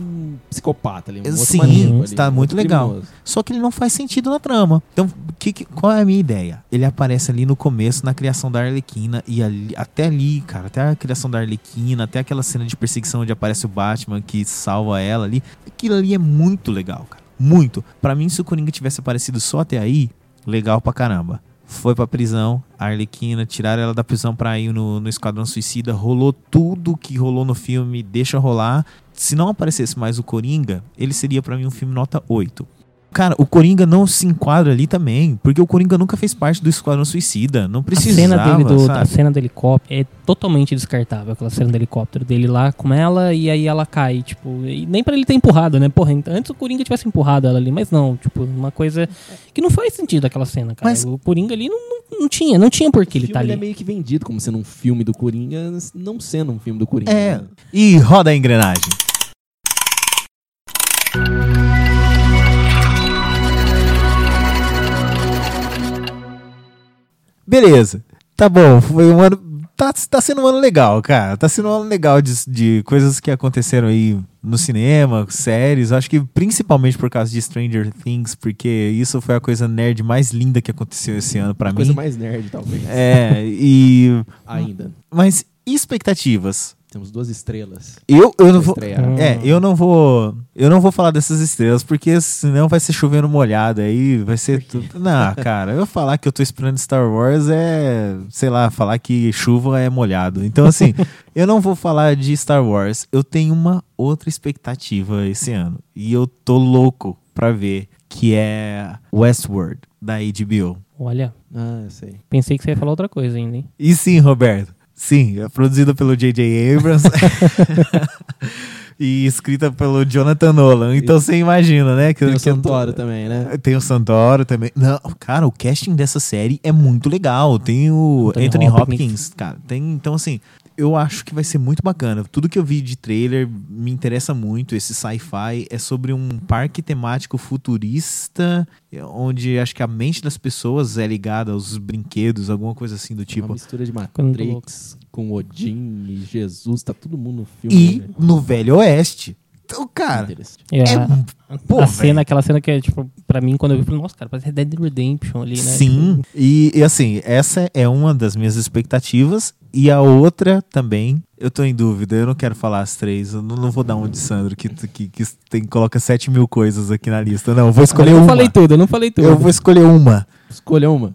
psicopata ali, um outro Sim, maníaco ali, está um muito outro legal. criminoso. Só que ele não faz sentido na trama. Então, que, que- qual é a minha ideia? Ele aparece ali no começo, na criação da Arlequina, e ali- até ali, cara, até a criação da Arlequina, até aquela cena de perseguição onde aparece o Batman que salva ela ali. Aquilo ali é muito legal, cara. Muito. Pra mim, se o Coringa tivesse aparecido só até aí, legal pra caramba. Foi pra prisão, a Arlequina, tiraram ela da prisão pra ir no, no Esquadrão Suicida, rolou tudo que rolou no filme, deixa rolar. Se não aparecesse mais o Coringa, ele seria pra mim um filme nota 8. Cara, o Coringa não se enquadra ali também, porque o Coringa nunca fez parte do Esquadrão Suicida. Não A precisava, cena dele do, a cena do helicóptero é totalmente descartável, aquela cena do helicóptero dele lá com ela e aí ela cai, tipo, e nem pra ele ter empurrado, né? Porra, antes o Coringa tivesse empurrado ela ali, mas não, tipo, uma coisa que não faz sentido aquela cena, cara. Mas- O Coringa ali não, não, não tinha, não tinha por que ele tá ele ali. é meio que vendido como sendo um filme do Coringa, não sendo um filme do Coringa. É. né? E roda a engrenagem. Beleza. Tá bom, foi um ano. Tá, tá sendo um ano legal, cara. Tá sendo um ano legal de, de coisas que aconteceram aí no cinema, séries. Acho que principalmente por causa de Stranger Things, porque isso foi a coisa nerd mais linda que aconteceu esse ano pra A mim. coisa mais nerd, talvez. É, e. Ainda. Mas e expectativas? Temos duas estrelas. Eu, eu não vou. estrear. É, eu não vou. Eu não vou falar dessas estrelas, porque senão vai ser chovendo molhado aí, vai ser tudo. Não, cara, eu falar que eu tô esperando Star Wars é, sei lá, falar que chuva é molhado. Então, assim, eu não vou falar de Star Wars. Eu tenho uma outra expectativa esse ano. E eu tô louco pra ver, que é Westworld, da HBO. Olha, Ah, eu sei. pensei que você ia falar outra coisa ainda, hein? E sim, Roberto. Sim, é produzida pelo J.J. Abrams. e escrita pelo Jonathan Nolan. Então você imagina, né? Que, Tem o tô- Santoro também, né? Tem o Santoro também. Não, cara, o casting dessa série é muito legal. Tem o Anthony Anthony, Hopkins. Hopkins, cara. Tem, então, assim, eu acho que vai ser muito bacana. Tudo que eu vi de trailer me interessa muito. Esse sci-fi é sobre um parque temático futurista, onde acho que a mente das pessoas é ligada aos brinquedos, alguma coisa assim do Uma tipo. mistura de. Matrix com Odin e Jesus. Tá todo mundo no filme. E né? no Velho Oeste. Então, cara. É, é. a, Pô, a velho. cena, aquela cena que é, tipo, pra mim, quando eu vi, eu falei, nossa, cara, parece Dead Redemption ali, né? Sim, e, e assim, essa é uma das minhas expectativas. E a outra também, eu tô em dúvida, eu não quero falar as três. Eu não, não vou dar um de Sandro, que, que, que tem, coloca 7 mil coisas aqui na lista. Não, eu vou escolher eu não uma. falei tudo, eu não falei tudo. Eu vou escolher uma. Escolha uma.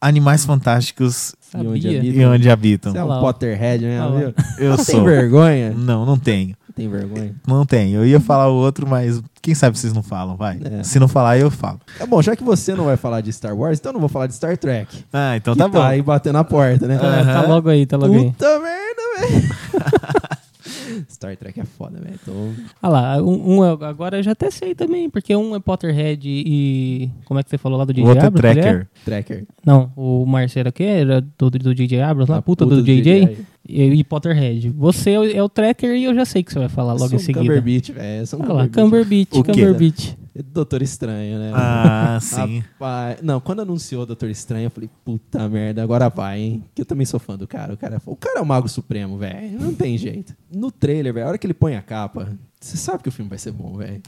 Animais Fantásticos E onde Sabia. habita. e onde habitam. Você é um. Potterhead, né? Eu Não sou. tem vergonha? Não, não tenho. Não tem vergonha. Não tenho. Eu ia falar o outro, mas quem sabe vocês não falam, vai. É. Se não falar, eu falo. É bom, já que você não vai falar de Star Wars, então eu não vou falar de Star Trek. Ah, então que tá bom. aí batendo na porta, né? Tá, tá logo aí, tá logo aí. Puta merda, velho. Star Trek é foda, velho. Então, Ah lá, um, um agora eu já até sei também, porque um é Potterhead e. Como é que você falou lá do O DJ outro é Abrams? ele é? Tracker. Tracker. Não, o Marcelo aqui era do, do DJ Abrams, lá, A puta, do, JJ. JJ. E, e Potterhead. Você é o, é o Tracker e eu já sei que você vai falar logo Sou em seguida. Cumberbatch, velho. Lá, Cumberbatch. Cumberbatch, O? Cumberbatch. Doutor Estranho, né? Ah, sim. Rapaz, não, quando anunciou Doutor Estranho, eu falei, puta merda, agora vai, hein? Que eu também sou fã do cara. O cara, é o cara é o Mago Supremo, velho. Não tem jeito. No trailer, velho, a hora que ele põe a capa, você sabe que o filme vai ser bom, velho.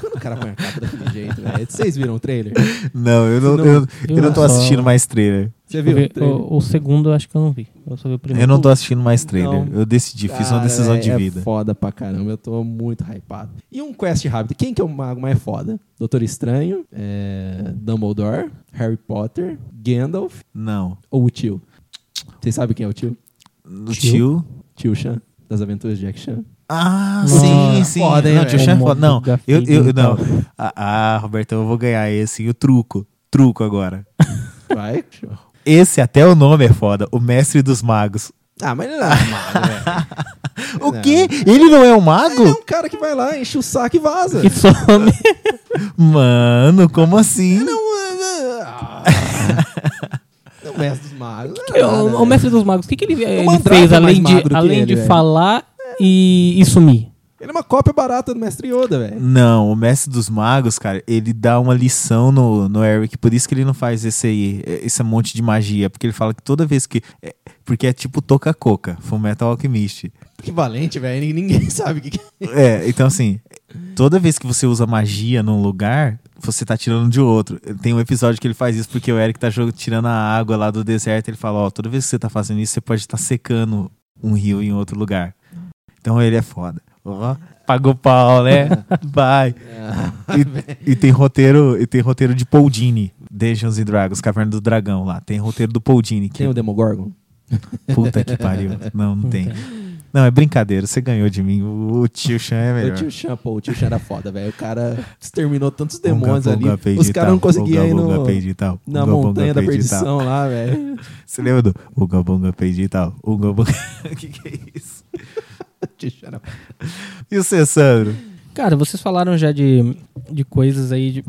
Quando o cara põe a capa daquele jeito, velho. Vocês viram o trailer? Não, eu não, Não, eu, eu não tô assistindo mais trailer. Você viu vi- o trailer? o, o segundo eu acho que eu não vi. Eu só vi o primeiro. Eu não tô assistindo mais trailer. Não. Eu decidi, fiz uma decisão é- de é vida. foda pra caramba, eu tô muito hypado. E um quest rápido. Quem que é o mago mais foda? Doutor Estranho, é, Dumbledore, Harry Potter, Gandalf Não. ou o tio? Vocês sabem quem é o tio? No tio. Tio Chan, das aventuras de Jack Chan. Ah, sim, sim. Foda, hein, não, tio velho? Chan é foda. Não, eu, eu, não. Ah, ah, Roberto, eu vou ganhar esse. O truco. Truco agora. Vai. Esse até o nome é foda. O Mestre dos Magos. Ah, mas ele não é um mago, velho. O Não. quê? Ele não é um Ele é mago? um cara que vai lá, enche o saco e vaza. E some. Mano, como assim? Não, ah, não, mestre dos magos. o, é nada, o velho. Mestre dos Magos, o que, que ele, ele fez é além de, que além ele, de velho. falar e, e sumir? Ele é uma cópia barata do mestre Yoda, velho. Não, o Mestre dos Magos, cara, ele dá uma lição no, no Eric, por isso que ele não faz esse aí, esse monte de magia, porque ele fala que toda vez que. é- porque é tipo Toca-Coca, Fullmetal Alchemist. Equivalente, velho. Ninguém sabe o que que é. É, então assim, toda vez que você usa magia num lugar, você tá tirando de outro. Tem um episódio que ele faz isso porque o Eric tá tirando a água lá do deserto, ele fala, ó, toda vez que você tá fazendo isso, você pode estar secando um rio em outro lugar. Então ele é foda. Ó, pagou pau, né? Vai. E, e tem roteiro, e tem roteiro de Paul Dini, Dungeons and Dragons, Caverna do Dragão lá. Tem roteiro do Paul Dini, que Tem o Demogorgon? puta que pariu. Não, não tem. Não, é brincadeira, você ganhou de mim. O, o tio Chan é O melhor. tio Chan, pô, o tio Chan era foda, velho. O cara exterminou tantos demônios ali. bunga, Os caras tal. não conseguiam ir bunga, no, tal. na bunga, montanha da perdição lá, velho. Você lembra do Uga Bunga Peide e tal? Uga Bunga. O que, que é isso? E você, Sandro? Cara, vocês falaram já de, de coisas aí, de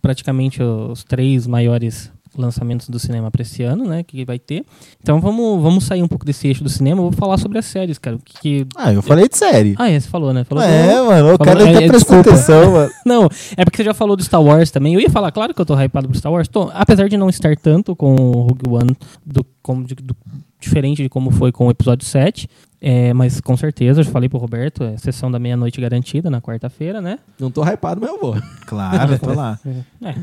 praticamente os três maiores lançamentos do cinema pra esse ano, né? Que vai ter. Então vamos, vamos sair um pouco desse eixo do cinema. Vou falar sobre as séries, cara. Que, que- Ah, eu falei de série. Ah, é, você falou, né? Falou É, do- mano, o falou- cara tá prestando desculpa. atenção, mano. Não, é porque você já falou do Star Wars também. Eu ia falar, claro que eu tô hypado pro Star Wars. Tô, apesar de não estar tanto com o Rogue One, do, como de- do- diferente de como foi com o episódio 7. É, mas com certeza, eu já falei pro Roberto, é sessão da meia-noite garantida na quarta-feira, né? Não tô hypado, mas eu vou. Claro, tô lá. É.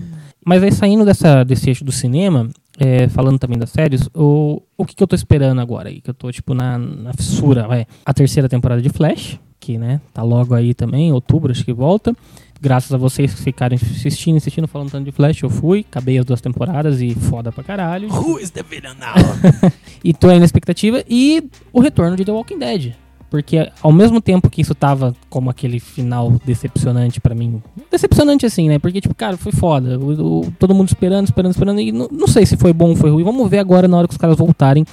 Mas aí saindo dessa, desse eixo do cinema, é, falando também das séries, o, o que, que eu tô esperando agora aí? Que eu tô, tipo, na, na fissura, vai. A terceira temporada de Flash, que, né, tá logo aí também, em outubro, acho que volta. Graças a vocês que ficarem insistindo, insistindo, falando tanto de Flash, eu fui, acabei as duas temporadas e foda pra caralho. Who is the villain now? e tô aí na expectativa. E o retorno de The Walking Dead. Porque ao mesmo tempo que isso tava como aquele final decepcionante pra mim. Decepcionante assim, né? Porque, tipo, cara, foi foda. O- o- todo mundo esperando, esperando, esperando. E não, não sei se foi bom ou foi ruim. Vamos ver agora na hora que os caras voltarem.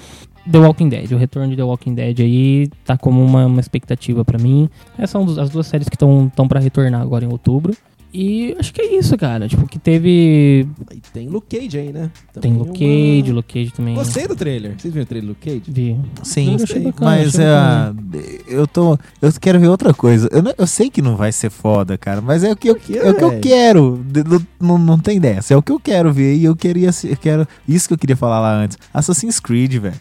The Walking Dead. O retorno de The Walking Dead aí tá como uma, uma expectativa pra mim. Essas são as duas séries que estão pra retornar agora em outubro. E acho que é isso, cara. Tipo, que teve. E tem Luke Cage aí, né? Tem Também Luke uma- Cage, Luke Cage também. Gostei do trailer. Vocês viram o trailer do Luke Cage? Vi. Sim, Eu achei bacana, mas achei é, eu tô. Eu quero ver outra coisa. Eu, não- eu sei que não vai ser foda, cara, mas é o que eu, quê, é o que eu quero. Não, não, não tem dessa. É o que eu quero ver. E eu queria. Eu quero, isso que eu queria falar lá antes. Assassin's Creed, velho.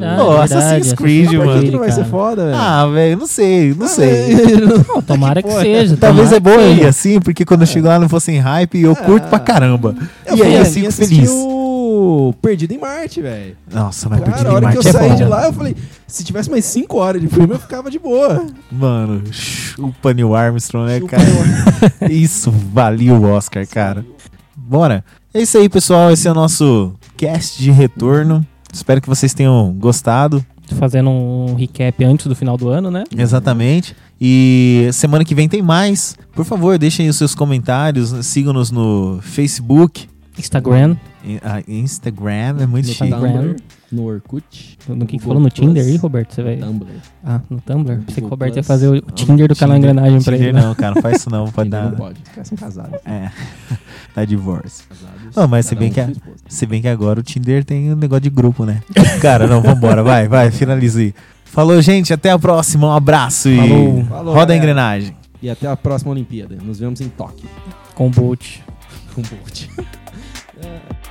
Ah, Pô, é Assassin's Creed, mano. Que Creed, não vai ser cara. foda, velho? Ah, velho, não sei, não Ah, sei. Não, tomara que seja. Talvez é aí, seja. assim, porque quando eu chego lá não fosse em hype e eu curto pra caramba. Eu e aí eu fico feliz. o Perdido em Marte, velho. Nossa, mas Cara, Perdido em hora que Marte eu é saí bom. de lá, eu falei, se tivesse mais 5 horas de filme, eu ficava de boa. Mano, chupa Neil Armstrong, né, Chupa cara? Isso valia o Oscar, cara. Bora. É isso aí, pessoal. Esse é o nosso cast de retorno. Espero que vocês tenham gostado. Fazendo um recap antes do final do ano, né? Exatamente. E semana que vem tem mais. Por favor, deixem aí os seus comentários. Sigam-nos no Facebook. Instagram. ah, Instagram é muito No chique. No Orkut. No que, falou no Tinder aí, Roberto? Você vai. Tumblr. Ah, no Tumblr? Pensei que o Roberto ia fazer o Tinder do canal Engrenagem pra ele. né? não, cara, não faz isso não, pode dar. não pode. Os caras são casados. É. Tá divórcio. Casados. Não, mas se bem, um que a- se bem que agora o Tinder tem um negócio de grupo, né? Cara, não, vambora, vai, vai, finalize aí. Falou, gente, até a próxima, um abraço e Falou. Falou, roda a engrenagem. E até a próxima Olimpíada. Nos vemos em Tóquio. Com o Bolt. Com o Bolt.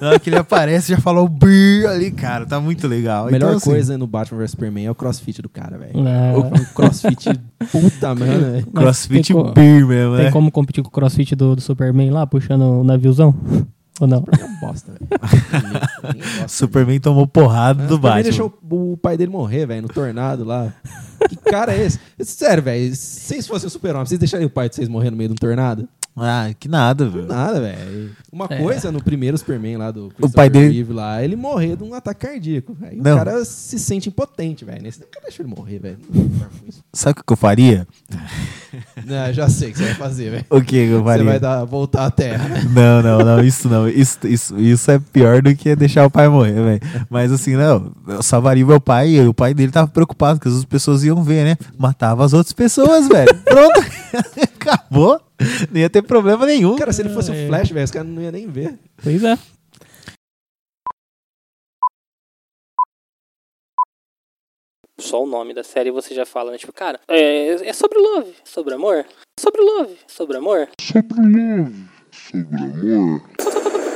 Na hora que ele aparece, já falou brrr ali, cara, tá muito legal. A melhor Então, assim, coisa no Batman vs Superman é o crossfit do cara, velho. Ah. O um crossfit puta, mano, Crossfit tem beer mesmo, Tem né? como competir com o crossfit do, do Superman lá, puxando o naviozão? Ou não? É um bosta, velho. Gosto Superman tomou porrada dele. do Batman. deixou o, o pai dele morrer, velho, no tornado lá. Que cara é esse? Sério, velho, se vocês fossem o super-homem, vocês deixariam o pai de vocês morrer no meio de um tornado? Ah, que nada, velho. Nada, velho. Uma É. coisa no primeiro Superman lá do O pai dele- Reeve lá, ele morrer de um ataque cardíaco. Aí Não. o cara se sente impotente, velho. Nesse nunca deixa ele morrer, velho. Sabe o que eu faria? Não, já sei o que você vai fazer, velho. O que eu Você faria? vai dar, voltar à Terra. Não, não, não, isso não. Isso, isso, isso é pior do que deixar o pai morrer, velho. Mas assim, não, eu salvaria o meu pai e o pai dele tava preocupado que as outras pessoas iam ver, né? Matava as outras pessoas, velho. Pronto. Acabou. Não ia ter problema nenhum. Cara, se ele fosse É. o Flash, velho, os caras não iam nem ver. Pois é. Só o nome da série você já fala, né? Tipo, cara, é, é sobre love, sobre amor. Sobre love, sobre amor. Sobre love, sobre amor.